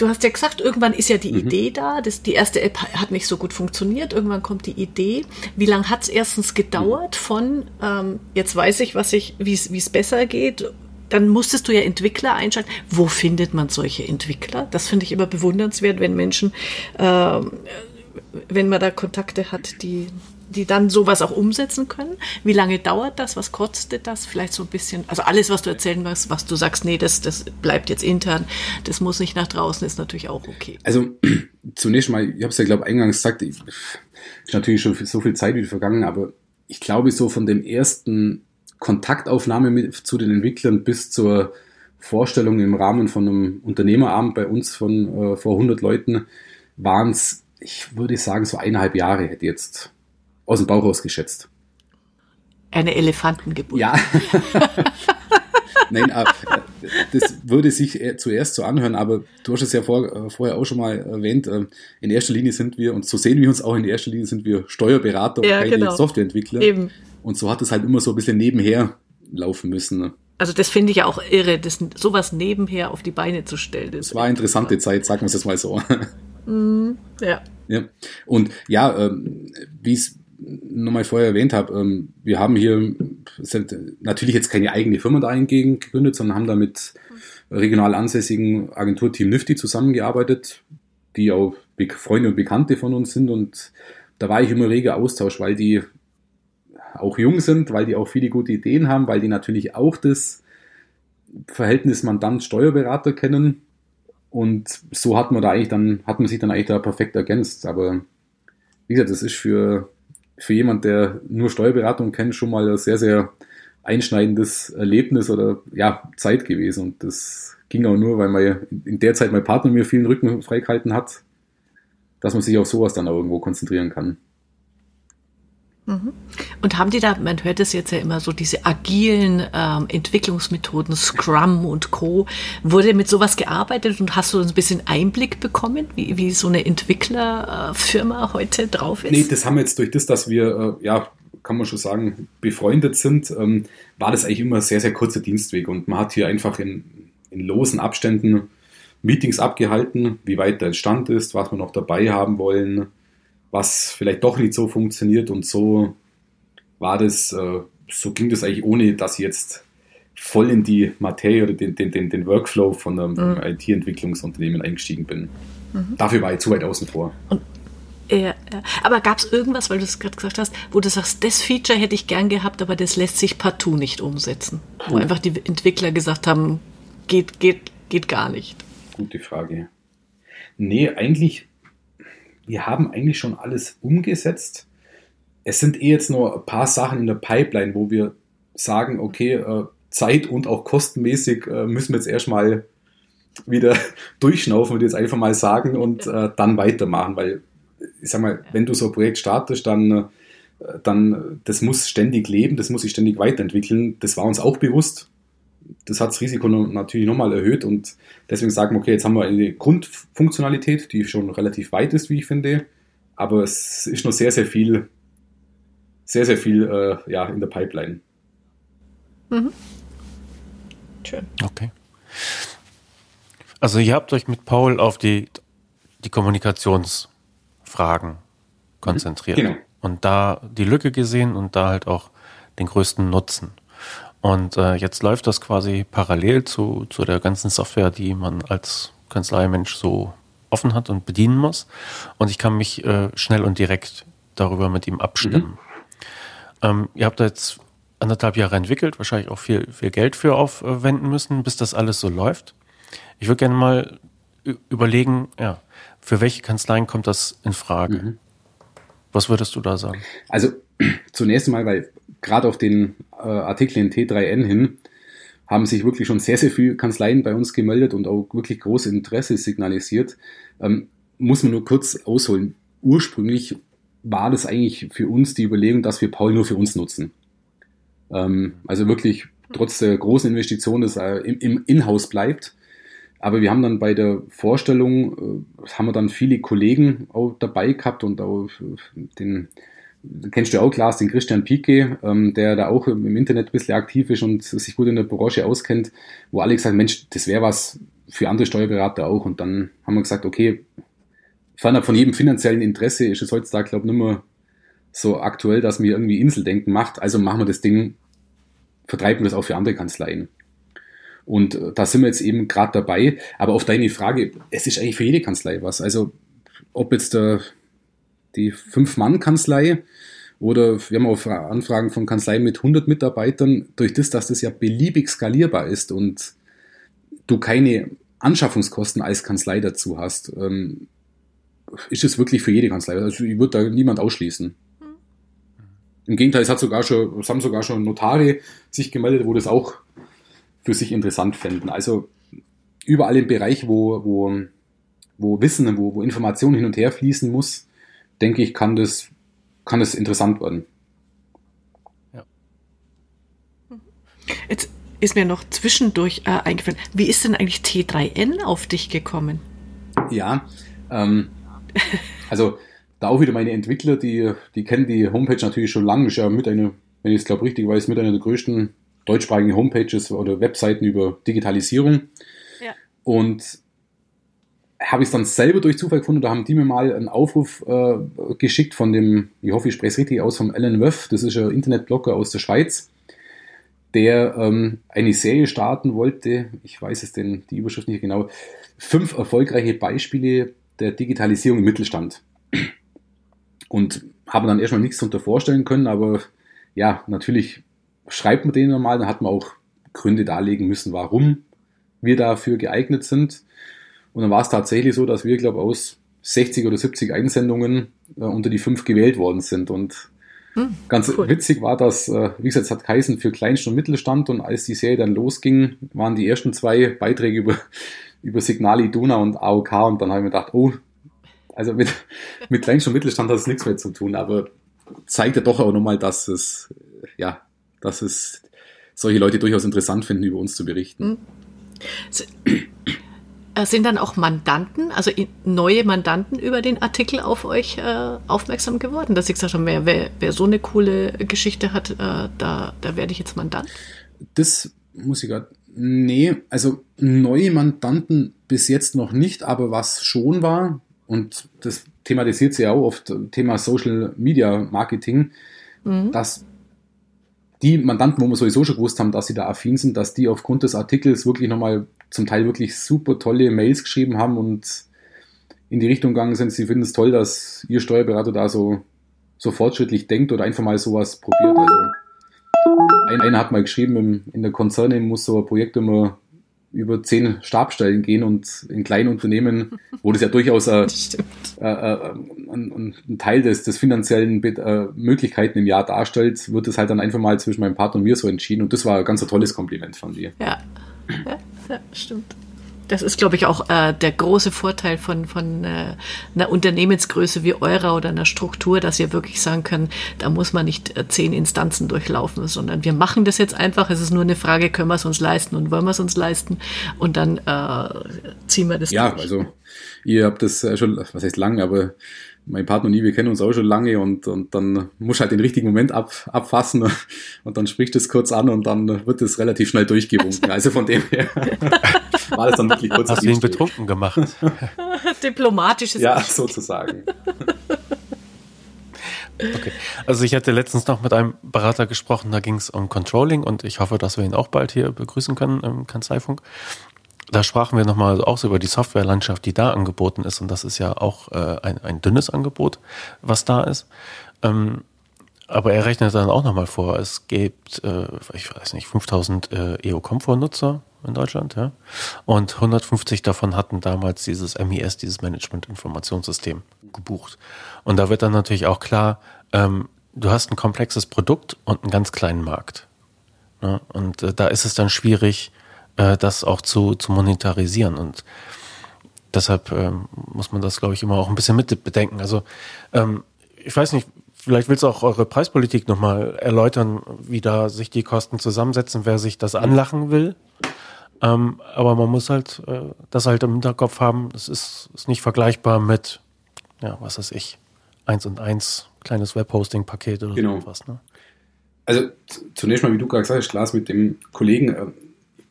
du hast ja gesagt, irgendwann ist ja die mhm. Idee da. Das, die erste App hat nicht so gut funktioniert. Irgendwann kommt die Idee. Wie lange hat es erstens gedauert von, ähm, jetzt weiß ich, was ich, wie es besser geht. Dann musstest du ja Entwickler einschalten. Wo findet man solche Entwickler? Das finde ich immer bewundernswert, wenn Menschen, äh, wenn man da Kontakte hat, die die dann sowas auch umsetzen können? Wie lange dauert das? Was kostet das? Vielleicht so ein bisschen, also alles, was du erzählen wirst, was du sagst, nee, das, das bleibt jetzt intern, das muss nicht nach draußen, ist natürlich auch okay. Also zunächst mal, ich habe es ja, glaube eingangs gesagt, ich, ist natürlich schon so viel Zeit wieder vergangen, aber ich glaube, so von dem ersten Kontaktaufnahme mit, zu den Entwicklern bis zur Vorstellung im Rahmen von einem Unternehmerabend bei uns von äh, vor 100 Leuten waren es, ich würde sagen, so eineinhalb Jahre hätte jetzt aus dem Bauch raus geschätzt. Eine Elefantengeburt. Ja. Nein, äh, das würde sich zuerst so anhören, aber du hast es ja vor, äh, vorher auch schon mal erwähnt. Äh, in erster Linie sind wir, und so sehen wir uns auch in erster Linie, sind wir Steuerberater ja, und keine genau. Softwareentwickler. Eben. Und so hat es halt immer so ein bisschen nebenher laufen müssen. Ne? Also das finde ich ja auch irre, das, sowas nebenher auf die Beine zu stellen. Das war eine interessante Zeit, sagen wir es jetzt mal so. Mm, ja. ja. Und ja, ähm, wie es nochmal vorher erwähnt habe, ähm, wir haben hier natürlich jetzt keine eigene Firma dahingegen gegründet, sondern haben da mit regional ansässigen Agenturteam Nifty zusammengearbeitet, die auch Freunde und Bekannte von uns sind. Und da war ich immer reger Austausch, weil die auch jung sind, weil die auch viele gute Ideen haben, weil die natürlich auch das Verhältnis Mandant-Steuerberater kennen. Und so hat man da eigentlich dann, hat man sich dann eigentlich da perfekt ergänzt, aber wie gesagt, das ist für für jemand, der nur Steuerberatung kennt, schon mal ein sehr, sehr einschneidendes Erlebnis oder ja, Zeit gewesen. Und das ging auch nur, weil man in der Zeit mein Partner mir vielen Rücken freigehalten hat, dass man sich auf sowas dann auch irgendwo konzentrieren kann. Mhm. Und haben die da, man hört es jetzt ja immer so, diese agilen ähm, Entwicklungsmethoden, Scrum und Co. Wurde mit sowas gearbeitet und hast du ein bisschen Einblick bekommen, wie, wie so eine Entwicklerfirma heute drauf ist? Nee, das haben wir jetzt durch das, dass wir, äh, ja, kann man schon sagen, befreundet sind, ähm, war das eigentlich immer ein sehr, sehr kurzer Dienstweg und man hat hier einfach in, in losen Abständen Meetings abgehalten, wie weit der Stand ist, was wir noch dabei haben wollen was vielleicht doch nicht so funktioniert und so war das, äh, so ging das eigentlich ohne, dass ich jetzt voll in die Materie oder den, den, den, den Workflow von einem mhm. IT-Entwicklungsunternehmen eingestiegen bin. Mhm. Dafür war ich zu weit außen vor. Und ja, aber gab es irgendwas, weil du es gerade gesagt hast, wo du sagst, das Feature hätte ich gern gehabt, aber das lässt sich partout nicht umsetzen? Wo oh. einfach die Entwickler gesagt haben, geht, geht, geht gar nicht. Gute Frage. Nee, eigentlich wir haben eigentlich schon alles umgesetzt. Es sind eh jetzt nur ein paar Sachen in der Pipeline, wo wir sagen, okay, äh, zeit- und auch kostenmäßig äh, müssen wir jetzt erstmal wieder durchschnaufen, ich jetzt einfach mal sagen, und äh, dann weitermachen, weil ich sag mal, wenn du so ein Projekt startest, dann, dann das muss ständig leben, das muss sich ständig weiterentwickeln. Das war uns auch bewusst. Das hat das Risiko natürlich nochmal erhöht und deswegen sagen wir, okay, jetzt haben wir eine Grundfunktionalität, die schon relativ weit ist, wie ich finde, aber es ist noch sehr, sehr viel, sehr, sehr viel äh, ja, in der Pipeline. Mhm. Schön. Okay. Also ihr habt euch mit Paul auf die, die Kommunikationsfragen konzentriert. Genau. Und da die Lücke gesehen und da halt auch den größten Nutzen. Und äh, jetzt läuft das quasi parallel zu, zu der ganzen Software, die man als Kanzleimensch so offen hat und bedienen muss. Und ich kann mich äh, schnell und direkt darüber mit ihm abstimmen. Mhm. Ähm, ihr habt da jetzt anderthalb Jahre entwickelt, wahrscheinlich auch viel, viel Geld für aufwenden müssen, bis das alles so läuft. Ich würde gerne mal überlegen, ja, für welche Kanzleien kommt das in Frage? Mhm. Was würdest du da sagen? Also zunächst mal, weil gerade auf den äh, Artikel in T3N hin haben sich wirklich schon sehr, sehr viele Kanzleien bei uns gemeldet und auch wirklich großes Interesse signalisiert. Ähm, muss man nur kurz ausholen. Ursprünglich war das eigentlich für uns die Überlegung, dass wir Paul nur für uns nutzen. Ähm, also wirklich trotz der großen Investition, dass er im, im Inhouse bleibt. Aber wir haben dann bei der Vorstellung, äh, haben wir dann viele Kollegen auch dabei gehabt und auch den, kennst du auch, Klaas, den Christian Pique, ähm, der da auch im Internet ein bisschen aktiv ist und sich gut in der Branche auskennt, wo alle gesagt Mensch, das wäre was für andere Steuerberater auch. Und dann haben wir gesagt, okay, fernab von jedem finanziellen Interesse ist es heutzutage, glaube ich, nicht so aktuell, dass mir irgendwie Inseldenken macht. Also machen wir das Ding vertreiben das auch für andere Kanzleien. Und äh, da sind wir jetzt eben gerade dabei. Aber auf deine Frage, es ist eigentlich für jede Kanzlei was. Also ob jetzt der, die Fünf-Mann-Kanzlei oder wir haben auch Anfragen von Kanzleien mit 100 Mitarbeitern, durch das, dass das ja beliebig skalierbar ist und du keine Anschaffungskosten als Kanzlei dazu hast, ähm, ist es wirklich für jede Kanzlei. Also ich würde da niemand ausschließen. Im Gegenteil, es hat sogar schon, es haben sogar schon Notare sich gemeldet, wo das auch für sich interessant fänden. Also überall im Bereich, wo, wo, wo Wissen, wo, wo Information hin und her fließen muss, denke ich, kann das, kann das interessant werden. Ja. Jetzt ist mir noch zwischendurch äh, eingefallen, wie ist denn eigentlich T3N auf dich gekommen? Ja, ähm, also da auch wieder meine Entwickler, die, die kennen die Homepage natürlich schon lange, ist ja mit einer, wenn ich es glaube richtig weiß, mit einer der größten deutschsprachigen Homepages oder Webseiten über Digitalisierung. Ja. Und habe ich es dann selber durch Zufall gefunden, da haben die mir mal einen Aufruf äh, geschickt von dem, ich hoffe, ich spreche es richtig aus, vom Alan Wöff, das ist ein Internetblogger aus der Schweiz, der ähm, eine Serie starten wollte, ich weiß es denn, die Überschrift nicht genau, fünf erfolgreiche Beispiele der Digitalisierung im Mittelstand und haben dann erstmal nichts darunter vorstellen können, aber ja, natürlich schreibt man denen normal, dann hat man auch Gründe darlegen müssen, warum wir dafür geeignet sind. Und dann war es tatsächlich so, dass wir, glaube ich, aus 60 oder 70 Einsendungen äh, unter die fünf gewählt worden sind. Und hm, ganz cool. witzig war das, äh, wie gesagt, es hat geheißen für Kleinst- und Mittelstand. Und als die Serie dann losging, waren die ersten zwei Beiträge über, über Signal Iduna und AOK. Und dann habe ich mir gedacht, oh, also mit, mit Kleinst- und Mittelstand hat es nichts mehr zu tun, aber zeigt ja doch auch nochmal, dass es, ja, dass es solche Leute durchaus interessant finden, über uns zu berichten. Hm. Äh, sind dann auch Mandanten, also neue Mandanten über den Artikel auf euch äh, aufmerksam geworden, dass ich gesagt habe, wer, wer, wer so eine coole Geschichte hat, äh, da, da werde ich jetzt Mandant? Das muss ich gerade. Nee, also neue Mandanten bis jetzt noch nicht, aber was schon war, und das thematisiert sie ja auch oft, Thema Social Media Marketing, mhm. dass die Mandanten, wo wir sowieso schon gewusst haben, dass sie da affin sind, dass die aufgrund des Artikels wirklich nochmal zum Teil wirklich super tolle Mails geschrieben haben und in die Richtung gegangen sind, sie finden es toll, dass ihr Steuerberater da so, so fortschrittlich denkt oder einfach mal sowas probiert. Also einer hat mal geschrieben, in der Konzerne muss so ein Projekt immer über zehn Stabstellen gehen und in kleinen Unternehmen, wo das ja durchaus ein, äh, äh ein, ein, Teil des, des finanziellen äh, Möglichkeiten im Jahr darstellt, wird es halt dann einfach mal zwischen meinem Partner und mir so entschieden. Und das war ein ganz ein tolles Kompliment von dir. Ja, ja, ja stimmt. Das ist, glaube ich, auch äh, der große Vorteil von, von äh, einer Unternehmensgröße wie eurer oder einer Struktur, dass ihr wirklich sagen könnt, da muss man nicht äh, zehn Instanzen durchlaufen, sondern wir machen das jetzt einfach. Es ist nur eine Frage, können wir es uns leisten und wollen wir es uns leisten? Und dann äh, ziehen wir das ja, durch. Ja, also ihr habt das schon, was heißt lang, aber mein Partner und ich, wir kennen uns auch schon lange und, und dann muss halt den richtigen Moment ab, abfassen und dann spricht es kurz an und dann wird es relativ schnell durchgewunken. Also von dem her war das dann wirklich kurz. Hast du ihn betrunken gemacht? Diplomatisches. Ja, sozusagen. Okay. Also ich hatte letztens noch mit einem Berater gesprochen, da ging es um Controlling und ich hoffe, dass wir ihn auch bald hier begrüßen können im Kanzleifunk da sprachen wir nochmal auch so über die Softwarelandschaft, die da angeboten ist. Und das ist ja auch äh, ein, ein dünnes Angebot, was da ist. Ähm, aber er rechnet dann auch nochmal vor, es gibt, äh, ich weiß nicht, 5000 äh, EO-Comfort-Nutzer in Deutschland, ja. Und 150 davon hatten damals dieses MES, dieses Management-Informationssystem gebucht. Und da wird dann natürlich auch klar, ähm, du hast ein komplexes Produkt und einen ganz kleinen Markt. Ne? Und äh, da ist es dann schwierig, äh, das auch zu, zu monetarisieren. Und deshalb ähm, muss man das, glaube ich, immer auch ein bisschen mit bedenken. Also ähm, ich weiß nicht, vielleicht willst du auch eure Preispolitik nochmal erläutern, wie da sich die Kosten zusammensetzen, wer sich das anlachen will. Ähm, aber man muss halt äh, das halt im Hinterkopf haben, das ist, ist nicht vergleichbar mit, ja, was weiß ich, eins und eins kleines Webhosting-Paket oder genau. sowas. Ne? Also zunächst mal, wie du gerade gesagt hast, Klaas, mit dem Kollegen, äh,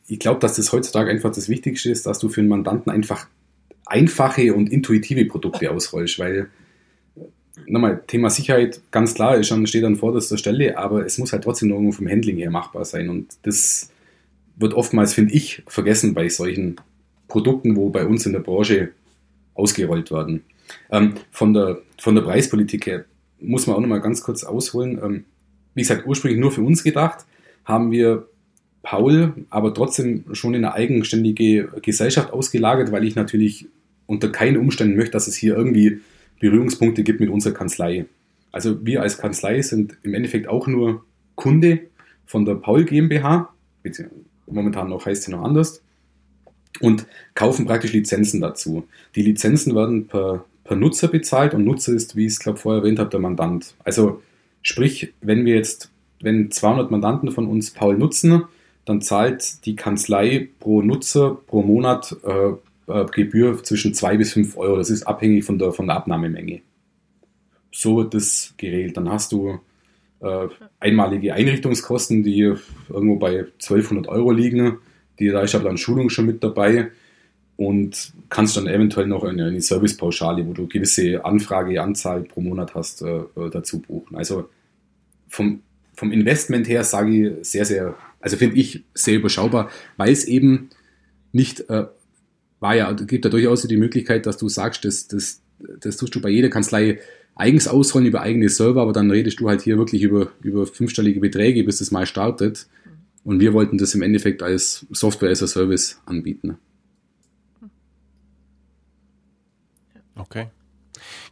ich glaube, dass das heutzutage einfach das Wichtigste ist, dass du für einen Mandanten einfach einfache und intuitive Produkte ausrollst, weil nochmal, Thema Sicherheit, ganz klar, ist schon, steht an vorderster Stelle, aber es muss halt trotzdem irgendwo vom Handling her machbar sein. Und das wird oftmals, finde ich, vergessen bei solchen Produkten, wo bei uns in der Branche ausgerollt werden. Ähm, von, der, von der Preispolitik her muss man auch nochmal ganz kurz ausholen. Ähm, wie gesagt, ursprünglich nur für uns gedacht, haben wir Paul aber trotzdem schon in eine eigenständige Gesellschaft ausgelagert, weil ich natürlich unter keinen Umständen möchte, dass es hier irgendwie Berührungspunkte gibt mit unserer Kanzlei. Also wir als Kanzlei sind im Endeffekt auch nur Kunde von der Paul GmbH, momentan noch heißt sie noch anders, und kaufen praktisch Lizenzen dazu. Die Lizenzen werden per, per Nutzer bezahlt und Nutzer ist, wie ich es glaube vorher erwähnt habe, der Mandant. Also sprich, wenn wir jetzt, wenn 200 Mandanten von uns Paul nutzen, dann zahlt die Kanzlei pro Nutzer pro Monat äh, äh, Gebühr zwischen 2 bis 5 Euro. Das ist abhängig von der, von der Abnahmemenge. So wird das geregelt. Dann hast du äh, einmalige Einrichtungskosten, die irgendwo bei 1200 Euro liegen. Die, da ist aber dann Schulung schon mit dabei und kannst dann eventuell noch eine, eine Servicepauschale, wo du gewisse Anfrageanzahl pro Monat hast, äh, äh dazu buchen. Also vom, vom Investment her sage ich sehr, sehr also finde ich sehr überschaubar, weil es eben nicht, äh, war ja, gibt ja durchaus die Möglichkeit, dass du sagst, das, das, das tust du bei jeder Kanzlei eigens ausrollen über eigene Server, aber dann redest du halt hier wirklich über, über fünfstellige Beträge, bis das mal startet. Und wir wollten das im Endeffekt als Software as a Service anbieten. Okay.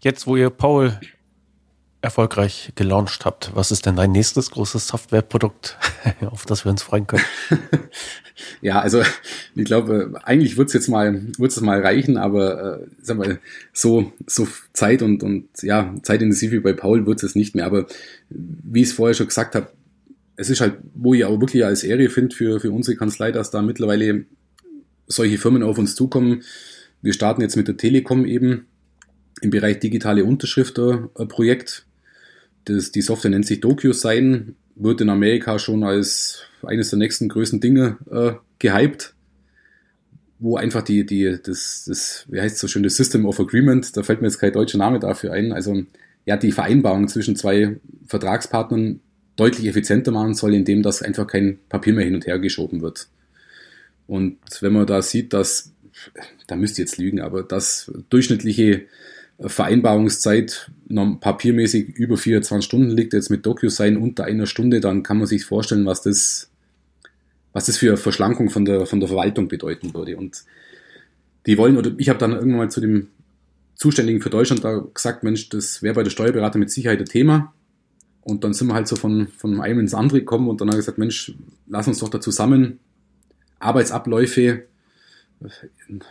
Jetzt, wo ihr Paul erfolgreich gelauncht habt. Was ist denn dein nächstes großes Softwareprodukt, auf das wir uns freuen können? ja, also ich glaube, eigentlich wird es jetzt mal, wird es mal reichen, aber äh, sag mal, so, so Zeit und, und ja, zeitintensiv wie bei Paul wird es nicht mehr. Aber wie ich es vorher schon gesagt habe, es ist halt, wo ich auch wirklich als Ehre finde für, für unsere Kanzlei, dass da mittlerweile solche Firmen auf uns zukommen. Wir starten jetzt mit der Telekom eben im Bereich digitale Unterschrifter-Projekt das, die Software nennt sich DocuSign, wird in Amerika schon als eines der nächsten größten Dinge äh, gehypt, wo einfach die, die, das, das, wie heißt es so schön, das System of Agreement, da fällt mir jetzt kein deutscher Name dafür ein, also ja, die Vereinbarung zwischen zwei Vertragspartnern deutlich effizienter machen soll, indem das einfach kein Papier mehr hin und her geschoben wird. Und wenn man da sieht, dass, da müsst ihr jetzt lügen, aber dass durchschnittliche Vereinbarungszeit papiermäßig über 24 Stunden liegt, jetzt mit DocuSign unter einer Stunde, dann kann man sich vorstellen, was das, was das für Verschlankung von der, von der Verwaltung bedeuten würde. Und die wollen, oder ich habe dann irgendwann mal zu dem, Zuständigen für Deutschland da gesagt, Mensch, das wäre bei der Steuerberater mit Sicherheit ein Thema. Und dann sind wir halt so von, von einem ins andere gekommen und dann haben wir gesagt, Mensch, lass uns doch da zusammen Arbeitsabläufe,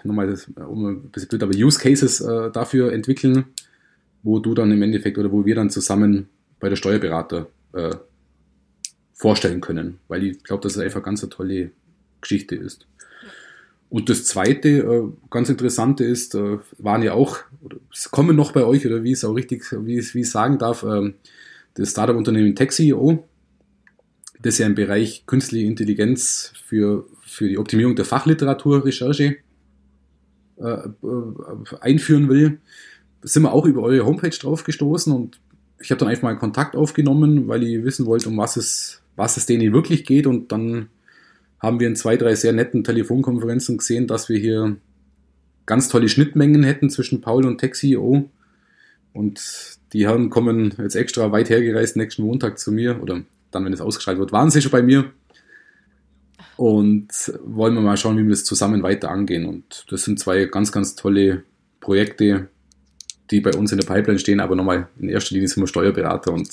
nochmal um ein bisschen blöd, aber Use Cases äh, dafür entwickeln, wo du dann im Endeffekt oder wo wir dann zusammen bei der Steuerberater äh, vorstellen können, weil ich glaube, dass es einfach ganz eine tolle Geschichte ist. Und das zweite, äh, ganz interessante ist, äh, waren ja auch, es kommen noch bei euch, oder wie es auch richtig, wie ich, wie ich sagen darf, äh, das Startup-Unternehmen TechCEO, das ja im Bereich künstliche Intelligenz für, für die Optimierung der Fachliteraturrecherche äh, einführen will, sind wir auch über eure Homepage drauf gestoßen und ich habe dann einfach mal Kontakt aufgenommen, weil ich wissen wollte, um was es, was es denen wirklich geht und dann haben wir in zwei, drei sehr netten Telefonkonferenzen gesehen, dass wir hier ganz tolle Schnittmengen hätten zwischen Paul und TechCEO. Und die Herren kommen jetzt extra weit hergereist nächsten Montag zu mir oder dann, wenn es ausgeschaltet wird, waren sie schon bei mir. Und wollen wir mal schauen, wie wir das zusammen weiter angehen. Und das sind zwei ganz, ganz tolle Projekte, die bei uns in der Pipeline stehen. Aber nochmal, in erster Linie sind wir Steuerberater und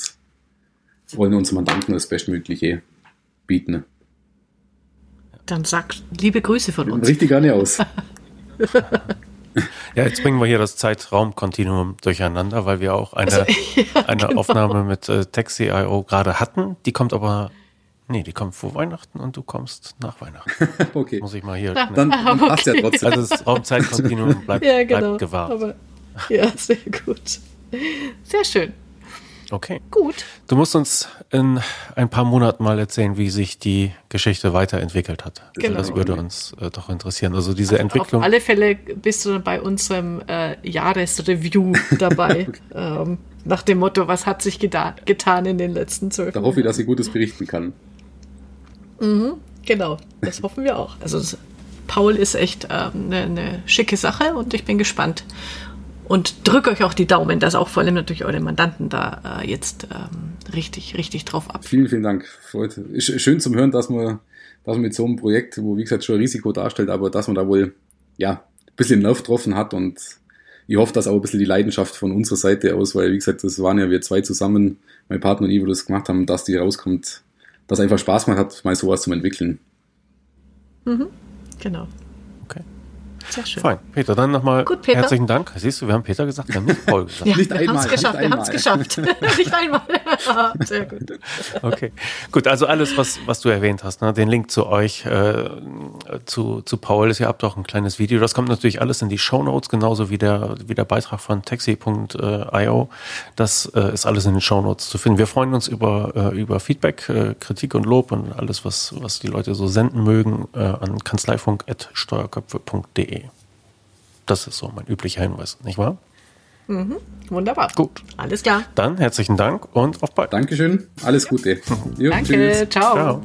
wollen unseren Mandanten das Bestmögliche bieten. Dann sag liebe Grüße von uns. Richtig gerne aus. Ja, jetzt bringen wir hier das Zeitraumkontinuum durcheinander, weil wir auch eine, also, ja, eine genau. Aufnahme mit äh, Taxi.io gerade hatten. Die kommt aber, nee, die kommt vor Weihnachten und du kommst nach Weihnachten. okay. Muss ich mal hier. Ach, dann, dann okay. passt ja trotzdem. Also das Raumzeitkontinuum bleibt, ja, genau. bleibt gewahrt. Aber, ja, sehr gut. Sehr schön. Okay. Gut. Du musst uns in ein paar Monaten mal erzählen, wie sich die Geschichte weiterentwickelt hat. Genau. Das würde uns äh, doch interessieren. Also diese also Entwicklung. Auf alle Fälle bist du bei unserem äh, Jahresreview dabei. ähm, nach dem Motto, was hat sich getan in den letzten zwölf Da hoffe ich, dass ich Gutes berichten kann. Mhm, genau, das hoffen wir auch. Also Paul ist echt eine ähm, ne, ne schicke Sache und ich bin gespannt, und drücke euch auch die Daumen, dass auch vor allem natürlich eure Mandanten da äh, jetzt ähm, richtig, richtig drauf ab. Vielen, vielen Dank. Schön zum Hören, dass man, dass man mit so einem Projekt, wo wie gesagt schon ein Risiko darstellt, aber dass man da wohl ja ein bisschen Nerv getroffen hat und ich hoffe, dass auch ein bisschen die Leidenschaft von unserer Seite aus, weil wie gesagt, das waren ja wir zwei zusammen, mein Partner und ich, wo das gemacht haben, dass die rauskommt, dass einfach Spaß macht hat, mal sowas zu entwickeln. Mhm, genau. Sehr schön. Fein. Peter, dann nochmal herzlichen Dank. Siehst du, wir haben Peter gesagt, wir haben nicht Paul gesagt. Ja, nicht wir haben es geschafft, wir haben es geschafft. nicht einmal. Sehr gut. Okay, gut, also alles, was, was du erwähnt hast, ne? den Link zu euch, äh, zu, zu Paul, ist ja habt auch ein kleines Video. Das kommt natürlich alles in die Show Notes, genauso wie der, wie der Beitrag von taxi.io. Das äh, ist alles in den Show Notes zu finden. Wir freuen uns über, äh, über Feedback, äh, Kritik und Lob und alles, was, was die Leute so senden mögen, äh, an kanzleifunk.steuerköpfe.de. Das ist so mein üblicher Hinweis, nicht wahr? Mhm, wunderbar. Gut. Alles klar. Dann herzlichen Dank und auf bald. Dankeschön. Alles Gute. Jo, Danke. Tschüss. Ciao. Ciao.